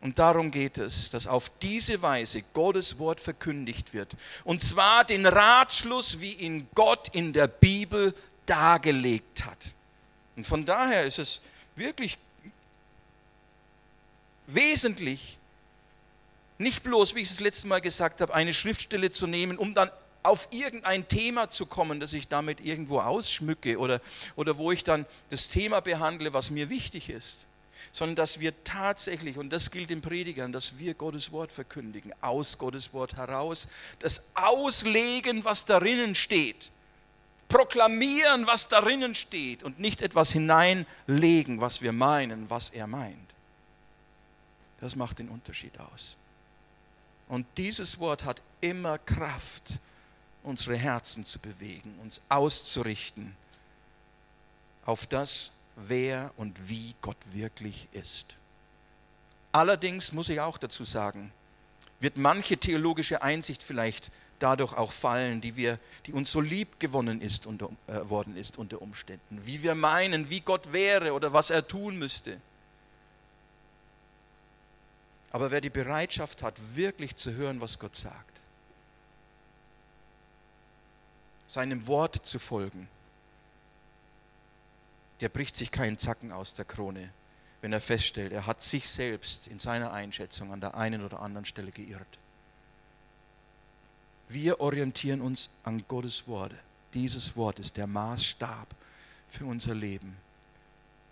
Und darum geht es, dass auf diese Weise Gottes Wort verkündigt wird. Und zwar den Ratschluss, wie ihn Gott in der Bibel dargelegt hat. Und von daher ist es wirklich wesentlich, nicht bloß, wie ich es das letzte Mal gesagt habe, eine Schriftstelle zu nehmen, um dann auf irgendein Thema zu kommen, das ich damit irgendwo ausschmücke oder, oder wo ich dann das Thema behandle, was mir wichtig ist, sondern dass wir tatsächlich, und das gilt den Predigern, dass wir Gottes Wort verkündigen, aus Gottes Wort heraus, das Auslegen, was darinnen steht proklamieren, was darinnen steht und nicht etwas hineinlegen, was wir meinen, was er meint. Das macht den Unterschied aus. Und dieses Wort hat immer Kraft, unsere Herzen zu bewegen, uns auszurichten auf das, wer und wie Gott wirklich ist. Allerdings muss ich auch dazu sagen, wird manche theologische Einsicht vielleicht dadurch auch fallen, die, wir, die uns so lieb gewonnen ist unter, äh, worden ist unter Umständen. Wie wir meinen, wie Gott wäre oder was er tun müsste. Aber wer die Bereitschaft hat, wirklich zu hören, was Gott sagt, seinem Wort zu folgen, der bricht sich keinen Zacken aus der Krone, wenn er feststellt, er hat sich selbst in seiner Einschätzung an der einen oder anderen Stelle geirrt. Wir orientieren uns an Gottes Worte. Dieses Wort ist der Maßstab für unser Leben.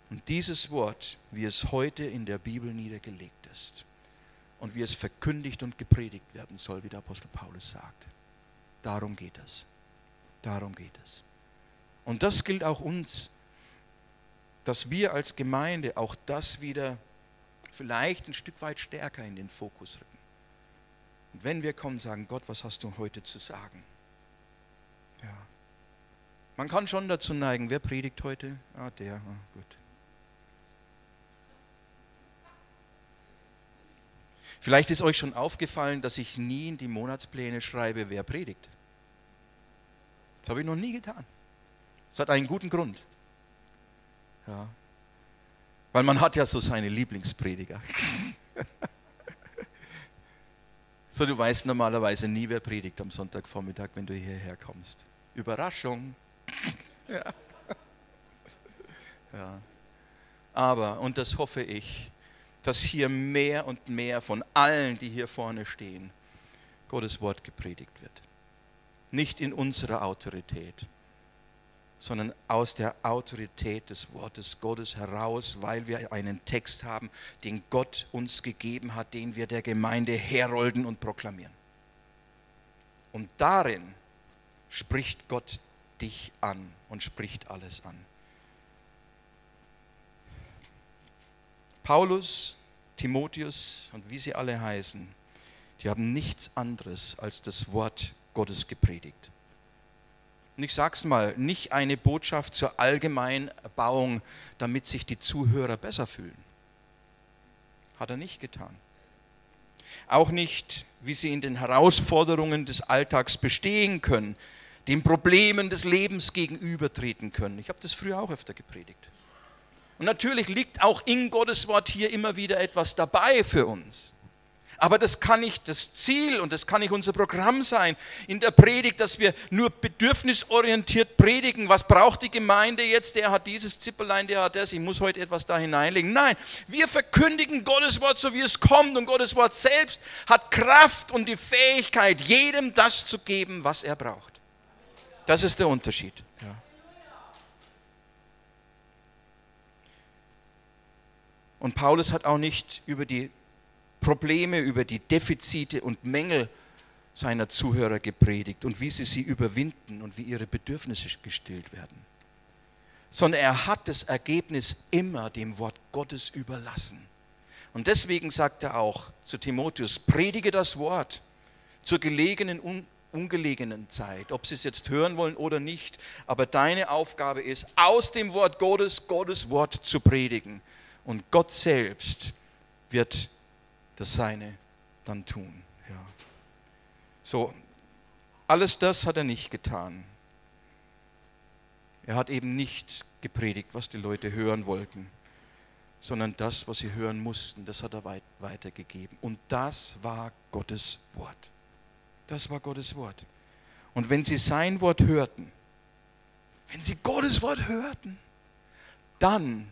Und dieses Wort, wie es heute in der Bibel niedergelegt ist und wie es verkündigt und gepredigt werden soll, wie der Apostel Paulus sagt, darum geht es. Darum geht es. Und das gilt auch uns, dass wir als Gemeinde auch das wieder vielleicht ein Stück weit stärker in den Fokus rücken. Und wenn wir kommen, sagen, Gott, was hast du heute zu sagen? Ja. Man kann schon dazu neigen, wer predigt heute? Ah, der, ah, gut. Vielleicht ist euch schon aufgefallen, dass ich nie in die Monatspläne schreibe, wer predigt. Das habe ich noch nie getan. Das hat einen guten Grund. Ja. Weil man hat ja so seine Lieblingsprediger. *laughs* So, du weißt normalerweise nie, wer predigt am Sonntagvormittag, wenn du hierher kommst. Überraschung. *laughs* ja. ja. aber, und das hoffe ich, dass hier mehr und mehr von allen, die hier vorne stehen, Gottes Wort gepredigt wird. Nicht in unserer Autorität, sondern aus der Autorität des Wortes Gottes heraus, weil wir einen Text haben, den Gott uns gegeben hat, den wir der Gemeinde herolden und proklamieren. Und darin spricht Gott dich an und spricht alles an. Paulus, Timotheus und wie sie alle heißen, die haben nichts anderes als das Wort Gottes gepredigt. Und ich sage es mal, nicht eine Botschaft zur Allgemeinerbauung, damit sich die Zuhörer besser fühlen. Hat er nicht getan. Auch nicht, wie sie in den Herausforderungen des Alltags bestehen können, den Problemen des Lebens gegenübertreten können. Ich habe das früher auch öfter gepredigt. Und natürlich liegt auch in Gottes Wort hier immer wieder etwas dabei für uns. Aber das kann nicht das Ziel und das kann nicht unser Programm sein in der Predigt, dass wir nur bedürfnisorientiert predigen. Was braucht die Gemeinde jetzt? Der hat dieses Zipperlein, der hat das. Ich muss heute etwas da hineinlegen. Nein, wir verkündigen Gottes Wort, so wie es kommt. Und Gottes Wort selbst hat Kraft und die Fähigkeit, jedem das zu geben, was er braucht. Das ist der Unterschied. Ja. Und Paulus hat auch nicht über die Probleme, über die Defizite und Mängel seiner Zuhörer gepredigt und wie sie sie überwinden und wie ihre Bedürfnisse gestillt werden, sondern er hat das Ergebnis immer dem Wort Gottes überlassen. Und deswegen sagt er auch zu Timotheus, predige das Wort zur gelegenen, un ungelegenen Zeit, ob sie es jetzt hören wollen oder nicht. Aber deine Aufgabe ist, aus dem Wort Gottes Gottes Wort zu predigen. Und Gott selbst wird das Seine dann tun. Ja. So, alles das hat er nicht getan. Er hat eben nicht gepredigt, was die Leute hören wollten, sondern das, was sie hören mussten, das hat er weitergegeben. Und das war Gottes Wort. Das war Gottes Wort. Und wenn sie sein Wort hörten, wenn sie Gottes Wort hörten, dann,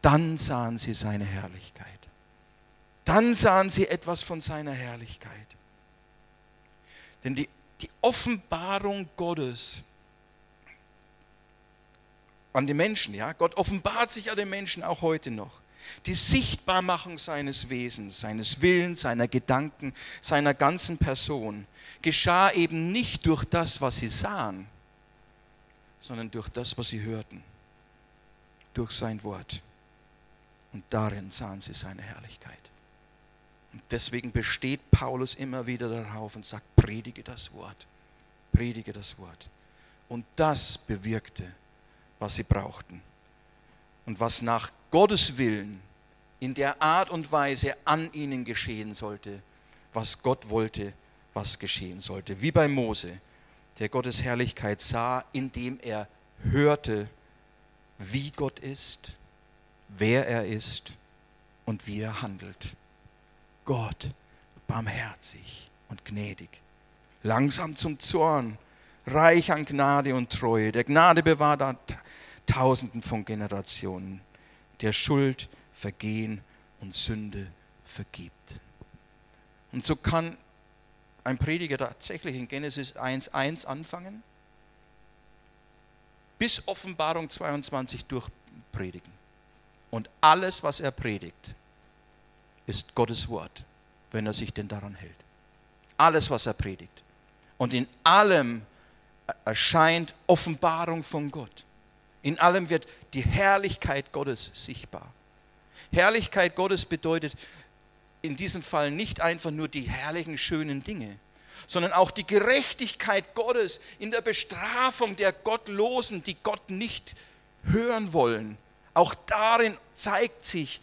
dann sahen sie seine Herrlichkeit. Dann sahen sie etwas von seiner Herrlichkeit. Denn die, die Offenbarung Gottes an die Menschen, ja, Gott offenbart sich an den Menschen auch heute noch. Die Sichtbarmachung seines Wesens, seines Willens, seiner Gedanken, seiner ganzen Person geschah eben nicht durch das, was sie sahen, sondern durch das, was sie hörten, durch sein Wort. Und darin sahen sie seine Herrlichkeit. Deswegen besteht Paulus immer wieder darauf und sagt, predige das Wort, predige das Wort. Und das bewirkte, was sie brauchten. Und was nach Gottes Willen in der Art und Weise an ihnen geschehen sollte, was Gott wollte, was geschehen sollte. Wie bei Mose, der Gottes Herrlichkeit sah, indem er hörte, wie Gott ist, wer er ist und wie er handelt. Gott barmherzig und gnädig, langsam zum Zorn, reich an Gnade und Treue. Der Gnade bewahrt Tausenden von Generationen, der Schuld, Vergehen und Sünde vergibt. Und so kann ein Prediger tatsächlich in Genesis 1.1 anfangen, bis Offenbarung 22 durchpredigen. Und alles, was er predigt, ist Gottes Wort, wenn er sich denn daran hält. Alles, was er predigt. Und in allem erscheint Offenbarung von Gott. In allem wird die Herrlichkeit Gottes sichtbar. Herrlichkeit Gottes bedeutet in diesem Fall nicht einfach nur die herrlichen, schönen Dinge, sondern auch die Gerechtigkeit Gottes in der Bestrafung der Gottlosen, die Gott nicht hören wollen. Auch darin zeigt sich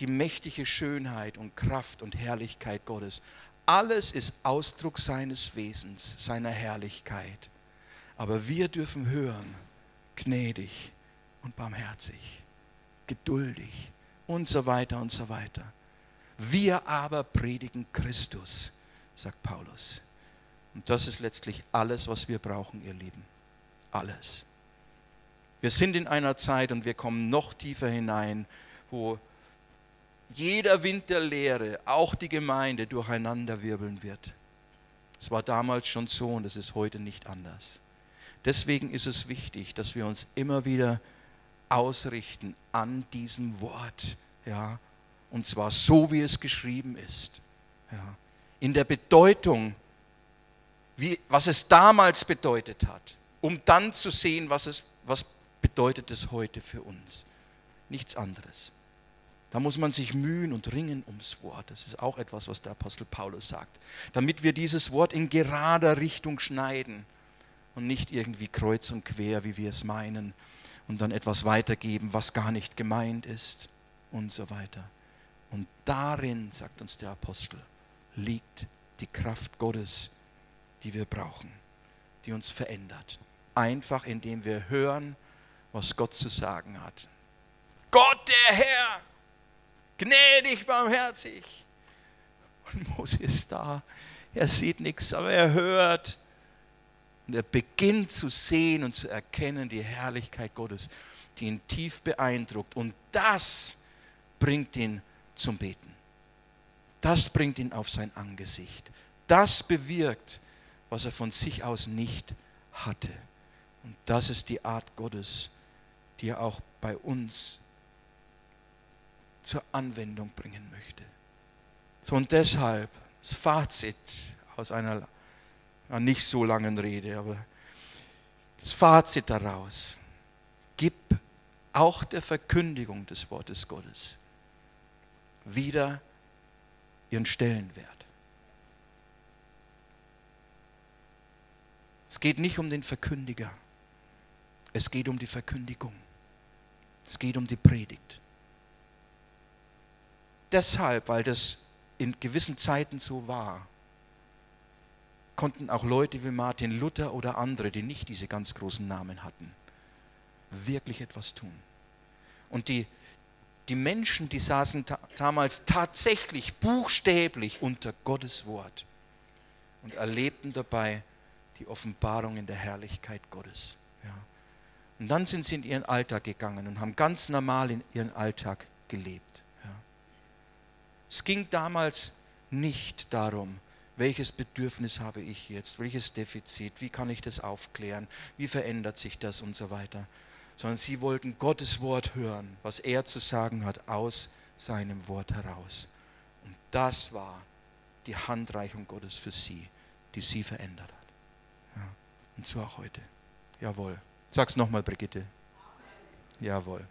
die mächtige Schönheit und Kraft und Herrlichkeit Gottes. Alles ist Ausdruck seines Wesens, seiner Herrlichkeit. Aber wir dürfen hören, gnädig und barmherzig, geduldig und so weiter und so weiter. Wir aber predigen Christus, sagt Paulus. Und das ist letztlich alles, was wir brauchen, ihr Lieben. Alles. Wir sind in einer Zeit und wir kommen noch tiefer hinein, wo jeder Wind der Lehre, auch die Gemeinde, durcheinander wirbeln wird. Es war damals schon so und es ist heute nicht anders. Deswegen ist es wichtig, dass wir uns immer wieder ausrichten an diesem Wort, ja, und zwar so, wie es geschrieben ist, ja, in der Bedeutung, wie, was es damals bedeutet hat, um dann zu sehen, was es, was bedeutet es heute für uns. Nichts anderes. Da muss man sich mühen und ringen ums Wort. Das ist auch etwas, was der Apostel Paulus sagt. Damit wir dieses Wort in gerader Richtung schneiden und nicht irgendwie kreuz und quer, wie wir es meinen, und dann etwas weitergeben, was gar nicht gemeint ist und so weiter. Und darin, sagt uns der Apostel, liegt die Kraft Gottes, die wir brauchen, die uns verändert. Einfach indem wir hören, was Gott zu sagen hat. Gott der Herr gnädig, barmherzig. Und Mose ist da. Er sieht nichts, aber er hört. Und er beginnt zu sehen und zu erkennen die Herrlichkeit Gottes, die ihn tief beeindruckt. Und das bringt ihn zum Beten. Das bringt ihn auf sein Angesicht. Das bewirkt, was er von sich aus nicht hatte. Und das ist die Art Gottes, die er auch bei uns zur Anwendung bringen möchte. So und deshalb das Fazit aus einer nicht so langen Rede, aber das Fazit daraus, gib auch der Verkündigung des Wortes Gottes wieder ihren Stellenwert. Es geht nicht um den Verkündiger, es geht um die Verkündigung, es geht um die Predigt deshalb, weil das in gewissen Zeiten so war, konnten auch Leute wie Martin Luther oder andere, die nicht diese ganz großen Namen hatten, wirklich etwas tun. Und die, die Menschen, die saßen ta damals tatsächlich buchstäblich unter Gottes Wort und erlebten dabei die Offenbarung in der Herrlichkeit Gottes. Ja. Und dann sind sie in ihren Alltag gegangen und haben ganz normal in ihren Alltag gelebt. Es ging damals nicht darum, welches Bedürfnis habe ich jetzt, welches Defizit, wie kann ich das aufklären, wie verändert sich das und so weiter, sondern sie wollten Gottes Wort hören, was er zu sagen hat aus seinem Wort heraus. Und das war die Handreichung Gottes für sie, die sie verändert hat. Ja. Und so auch heute. Jawohl. Sag's nochmal, Brigitte. Jawohl.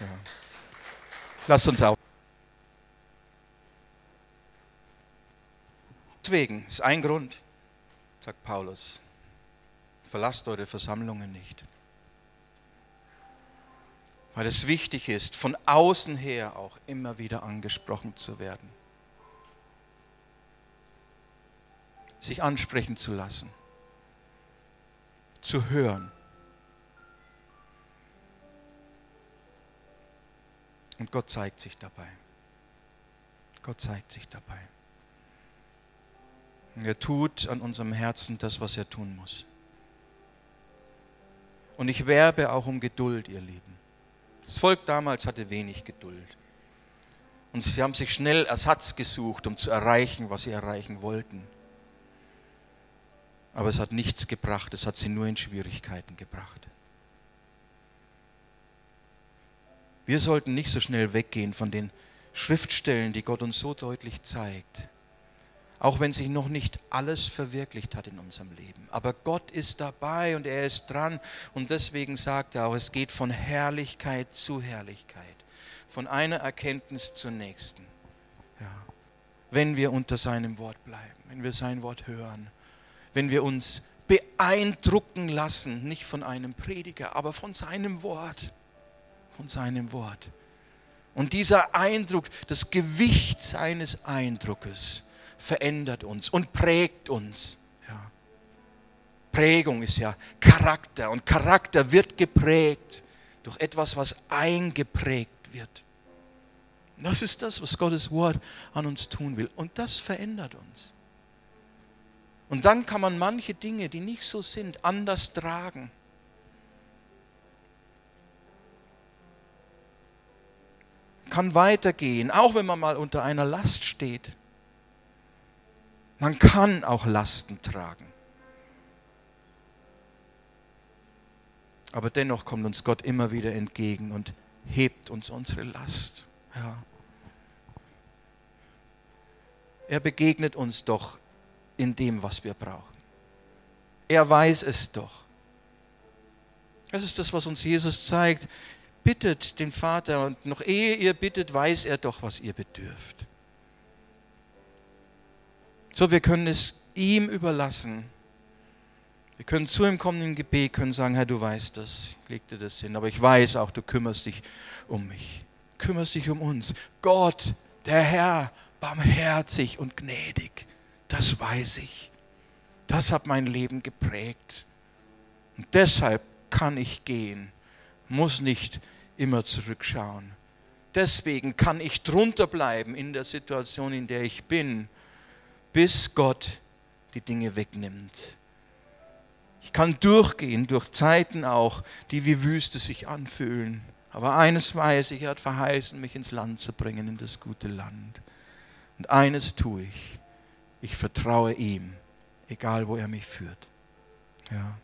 Ja. Lasst uns auf. Deswegen ist ein Grund, sagt Paulus, verlasst eure Versammlungen nicht. Weil es wichtig ist, von außen her auch immer wieder angesprochen zu werden. Sich ansprechen zu lassen. Zu hören. Und Gott zeigt sich dabei. Gott zeigt sich dabei. Er tut an unserem Herzen das, was er tun muss. Und ich werbe auch um Geduld, ihr Lieben. Das Volk damals hatte wenig Geduld. Und sie haben sich schnell Ersatz gesucht, um zu erreichen, was sie erreichen wollten. Aber es hat nichts gebracht, es hat sie nur in Schwierigkeiten gebracht. Wir sollten nicht so schnell weggehen von den Schriftstellen, die Gott uns so deutlich zeigt auch wenn sich noch nicht alles verwirklicht hat in unserem Leben. Aber Gott ist dabei und er ist dran und deswegen sagt er auch, es geht von Herrlichkeit zu Herrlichkeit, von einer Erkenntnis zur nächsten. Ja. Wenn wir unter seinem Wort bleiben, wenn wir sein Wort hören, wenn wir uns beeindrucken lassen, nicht von einem Prediger, aber von seinem Wort, von seinem Wort. Und dieser Eindruck, das Gewicht seines Eindruckes, verändert uns und prägt uns. Ja. Prägung ist ja Charakter und Charakter wird geprägt durch etwas, was eingeprägt wird. Das ist das, was Gottes Wort an uns tun will. Und das verändert uns. Und dann kann man manche Dinge, die nicht so sind, anders tragen. Kann weitergehen, auch wenn man mal unter einer Last steht. Man kann auch Lasten tragen. Aber dennoch kommt uns Gott immer wieder entgegen und hebt uns unsere Last. Ja. Er begegnet uns doch in dem, was wir brauchen. Er weiß es doch. Das ist das, was uns Jesus zeigt. Bittet den Vater und noch ehe ihr bittet, weiß er doch, was ihr bedürft. So, wir können es ihm überlassen. Wir können zu ihm kommen im Gebet, können sagen, Herr, du weißt das, leg dir das hin, aber ich weiß auch, du kümmerst dich um mich, kümmerst dich um uns. Gott, der Herr, barmherzig und gnädig, das weiß ich. Das hat mein Leben geprägt. Und deshalb kann ich gehen, muss nicht immer zurückschauen. Deswegen kann ich drunter bleiben in der Situation, in der ich bin bis Gott die Dinge wegnimmt. Ich kann durchgehen durch Zeiten auch, die wie Wüste sich anfühlen. Aber eines weiß ich, er hat verheißen, mich ins Land zu bringen, in das gute Land. Und eines tue ich, ich vertraue ihm, egal wo er mich führt. Ja.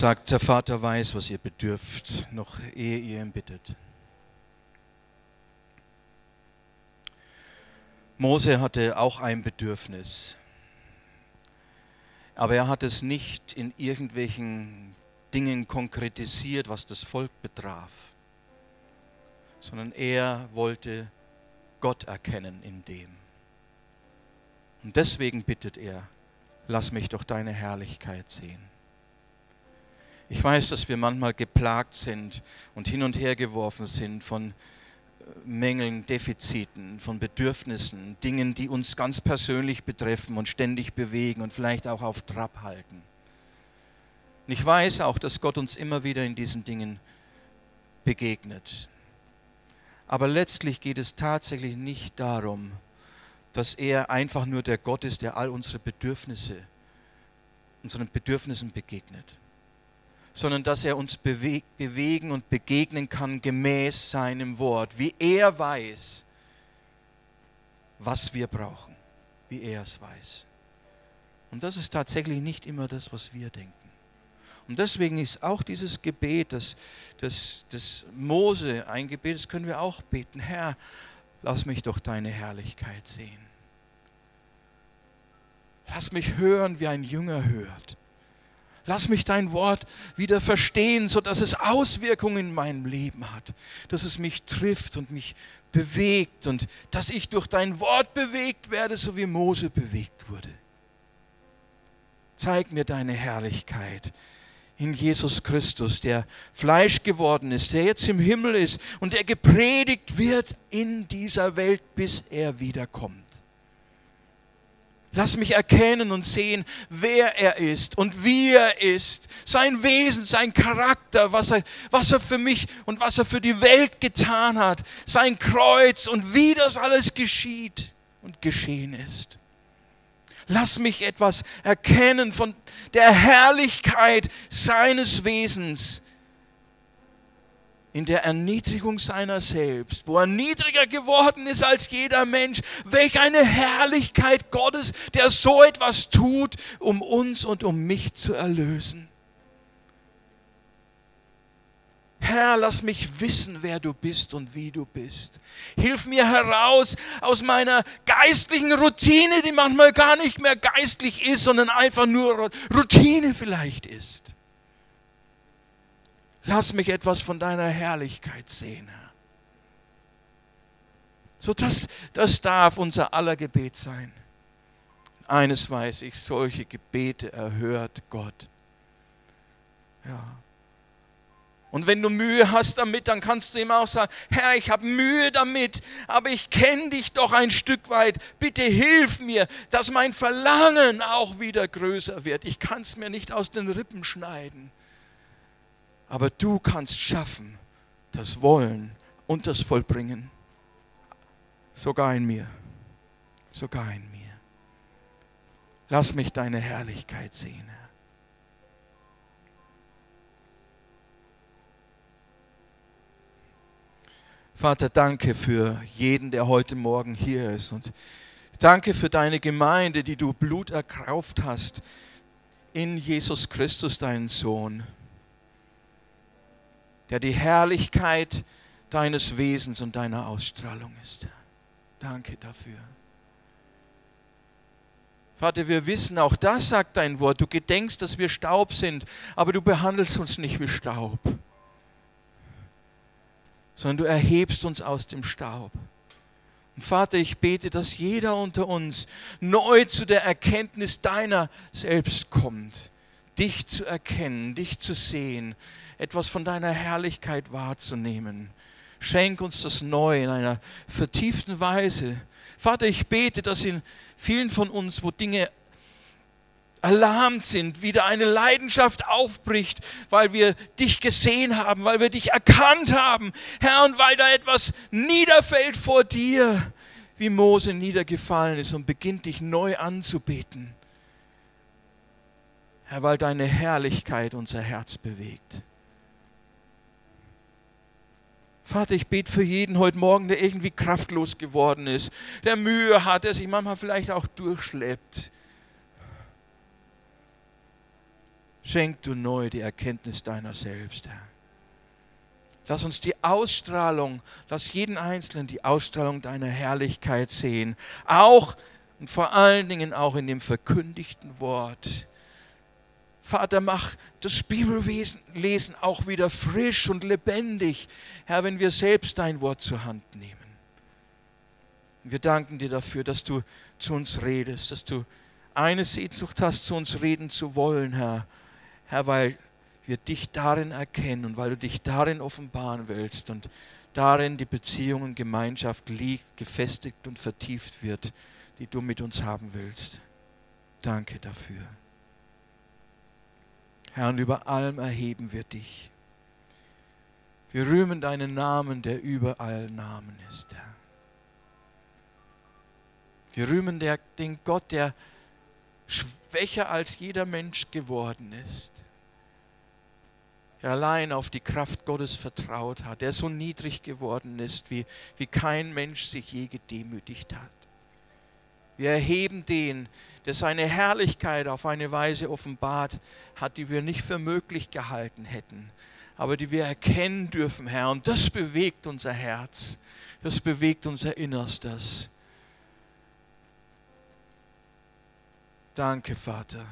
Sagt, der Vater weiß, was ihr bedürft, noch ehe ihr ihn bittet. Mose hatte auch ein Bedürfnis, aber er hat es nicht in irgendwelchen Dingen konkretisiert, was das Volk betraf, sondern er wollte Gott erkennen in dem. Und deswegen bittet er, lass mich doch deine Herrlichkeit sehen. Ich weiß, dass wir manchmal geplagt sind und hin und her geworfen sind von äh, Mängeln, Defiziten, von Bedürfnissen, Dingen, die uns ganz persönlich betreffen und ständig bewegen und vielleicht auch auf Trab halten. Und ich weiß auch, dass Gott uns immer wieder in diesen Dingen begegnet. Aber letztlich geht es tatsächlich nicht darum, dass er einfach nur der Gott ist, der all unsere Bedürfnisse, unseren Bedürfnissen begegnet sondern dass er uns bewegen und begegnen kann gemäß seinem Wort, wie er weiß, was wir brauchen, wie er es weiß. Und das ist tatsächlich nicht immer das, was wir denken. Und deswegen ist auch dieses Gebet, das, das, das Mose, ein Gebet, das können wir auch beten. Herr, lass mich doch deine Herrlichkeit sehen. Lass mich hören, wie ein Jünger hört. Lass mich dein Wort wieder verstehen, sodass es Auswirkungen in meinem Leben hat, dass es mich trifft und mich bewegt und dass ich durch dein Wort bewegt werde, so wie Mose bewegt wurde. Zeig mir deine Herrlichkeit in Jesus Christus, der Fleisch geworden ist, der jetzt im Himmel ist und der gepredigt wird in dieser Welt, bis er wiederkommt. Lass mich erkennen und sehen, wer er ist und wie er ist, sein Wesen, sein Charakter, was er, was er für mich und was er für die Welt getan hat, sein Kreuz und wie das alles geschieht und geschehen ist. Lass mich etwas erkennen von der Herrlichkeit seines Wesens in der Erniedrigung seiner selbst, wo er niedriger geworden ist als jeder Mensch. Welch eine Herrlichkeit Gottes, der so etwas tut, um uns und um mich zu erlösen. Herr, lass mich wissen, wer du bist und wie du bist. Hilf mir heraus aus meiner geistlichen Routine, die manchmal gar nicht mehr geistlich ist, sondern einfach nur Routine vielleicht ist. Lass mich etwas von deiner Herrlichkeit sehen, Herr. So das, das darf unser aller Gebet sein. Eines weiß ich, solche Gebete erhört Gott. Ja. Und wenn du Mühe hast damit, dann kannst du ihm auch sagen, Herr, ich habe Mühe damit, aber ich kenne dich doch ein Stück weit. Bitte hilf mir, dass mein Verlangen auch wieder größer wird. Ich kann es mir nicht aus den Rippen schneiden. Aber du kannst schaffen, das Wollen und das Vollbringen. Sogar in mir. Sogar in mir. Lass mich deine Herrlichkeit sehen, Herr. Vater, danke für jeden, der heute Morgen hier ist. Und danke für deine Gemeinde, die du Blut erkauft hast in Jesus Christus, deinen Sohn, der die Herrlichkeit deines Wesens und deiner Ausstrahlung ist. Danke dafür. Vater, wir wissen, auch das sagt dein Wort. Du gedenkst, dass wir Staub sind, aber du behandelst uns nicht wie Staub sondern du erhebst uns aus dem Staub. Und Vater, ich bete, dass jeder unter uns neu zu der Erkenntnis deiner selbst kommt, dich zu erkennen, dich zu sehen, etwas von deiner Herrlichkeit wahrzunehmen. Schenk uns das neu in einer vertieften Weise. Vater, ich bete, dass in vielen von uns, wo Dinge erlahmt sind, wieder eine Leidenschaft aufbricht, weil wir dich gesehen haben, weil wir dich erkannt haben, Herr, und weil da etwas niederfällt vor dir, wie Mose niedergefallen ist und beginnt dich neu anzubeten. Herr, weil deine Herrlichkeit unser Herz bewegt. Vater, ich bete für jeden heute Morgen, der irgendwie kraftlos geworden ist, der Mühe hat, der sich manchmal vielleicht auch durchschleppt. Schenk du neu die Erkenntnis deiner selbst, Herr. Lass uns die Ausstrahlung, lass jeden Einzelnen die Ausstrahlung deiner Herrlichkeit sehen. Auch und vor allen Dingen auch in dem verkündigten Wort. Vater, mach das Bibellesen auch wieder frisch und lebendig, Herr, wenn wir selbst dein Wort zur Hand nehmen. Wir danken dir dafür, dass du zu uns redest, dass du eine Sehnsucht hast, zu uns reden zu wollen, Herr Herr, weil wir dich darin erkennen und weil du dich darin offenbaren willst und darin die Beziehung und Gemeinschaft liegt, gefestigt und vertieft wird, die du mit uns haben willst. Danke dafür. Herr, und über allem erheben wir dich. Wir rühmen deinen Namen, der über allen Namen ist, Herr. Wir rühmen der, den Gott, der schwächer als jeder Mensch geworden ist, der allein auf die Kraft Gottes vertraut hat, der so niedrig geworden ist, wie, wie kein Mensch sich je gedemütigt hat. Wir erheben den, der seine Herrlichkeit auf eine Weise offenbart hat, die wir nicht für möglich gehalten hätten, aber die wir erkennen dürfen, Herr. Und das bewegt unser Herz, das bewegt unser Innerstes. Danke, Vater.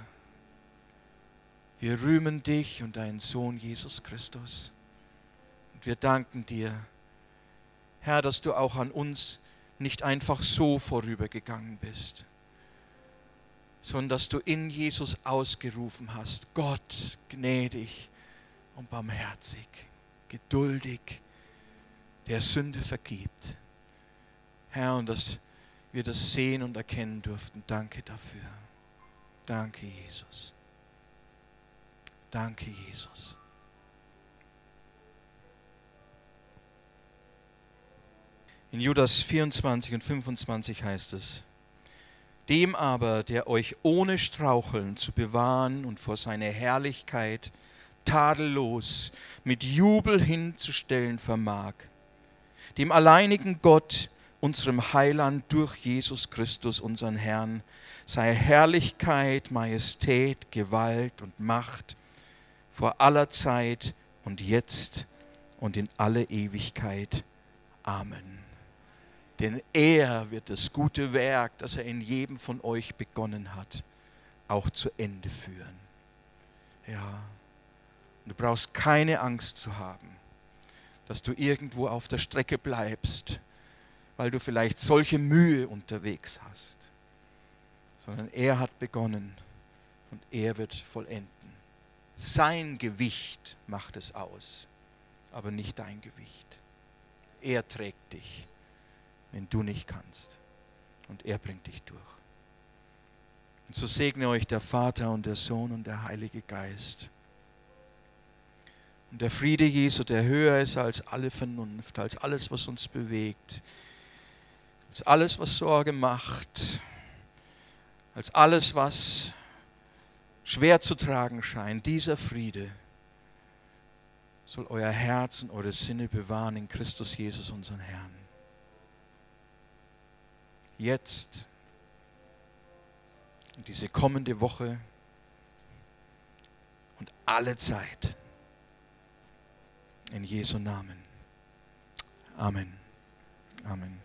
Wir rühmen dich und deinen Sohn Jesus Christus. Und wir danken dir, Herr, dass du auch an uns nicht einfach so vorübergegangen bist, sondern dass du in Jesus ausgerufen hast, Gott gnädig und barmherzig, geduldig, der Sünde vergibt. Herr, und dass wir das sehen und erkennen durften. Danke dafür. Danke, Jesus. Danke, Jesus. In Judas 24 und 25 heißt es, dem aber, der euch ohne Straucheln zu bewahren und vor seine Herrlichkeit tadellos mit Jubel hinzustellen vermag, dem alleinigen Gott, unserem Heiland durch Jesus Christus, unseren Herrn, sei Herrlichkeit, Majestät, Gewalt und Macht vor aller Zeit und jetzt und in alle Ewigkeit. Amen. Denn er wird das gute Werk, das er in jedem von euch begonnen hat, auch zu Ende führen. Ja, du brauchst keine Angst zu haben, dass du irgendwo auf der Strecke bleibst, weil du vielleicht solche Mühe unterwegs hast sondern er hat begonnen und er wird vollenden. Sein Gewicht macht es aus, aber nicht dein Gewicht. Er trägt dich, wenn du nicht kannst. Und er bringt dich durch. Und so segne euch der Vater und der Sohn und der Heilige Geist. Und der Friede Jesu, der höher ist als alle Vernunft, als alles, was uns bewegt, als alles, was Sorge macht, als alles, was schwer zu tragen scheint, dieser Friede soll euer Herz und eure Sinne bewahren in Christus Jesus, unseren Herrn. Jetzt, diese kommende Woche und alle Zeit. In Jesu Namen. Amen. Amen.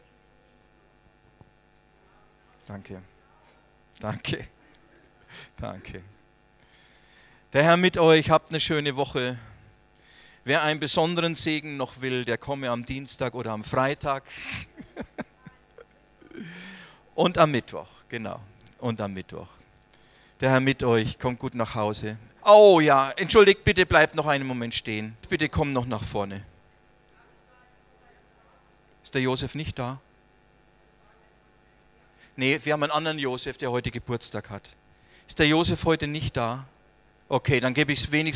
Danke. Danke. *laughs* Danke. Der Herr mit euch, habt eine schöne Woche. Wer einen besonderen Segen noch will, der komme am Dienstag oder am Freitag. *laughs* Und am Mittwoch, genau. Und am Mittwoch. Der Herr mit euch, kommt gut nach Hause. Oh ja, entschuldigt, bitte bleibt noch einen Moment stehen. Bitte komm noch nach vorne. Ist der Josef nicht da? Nee, wir haben einen anderen Josef, der heute Geburtstag hat. Ist der Josef heute nicht da? Okay, dann gebe ich es wenigstens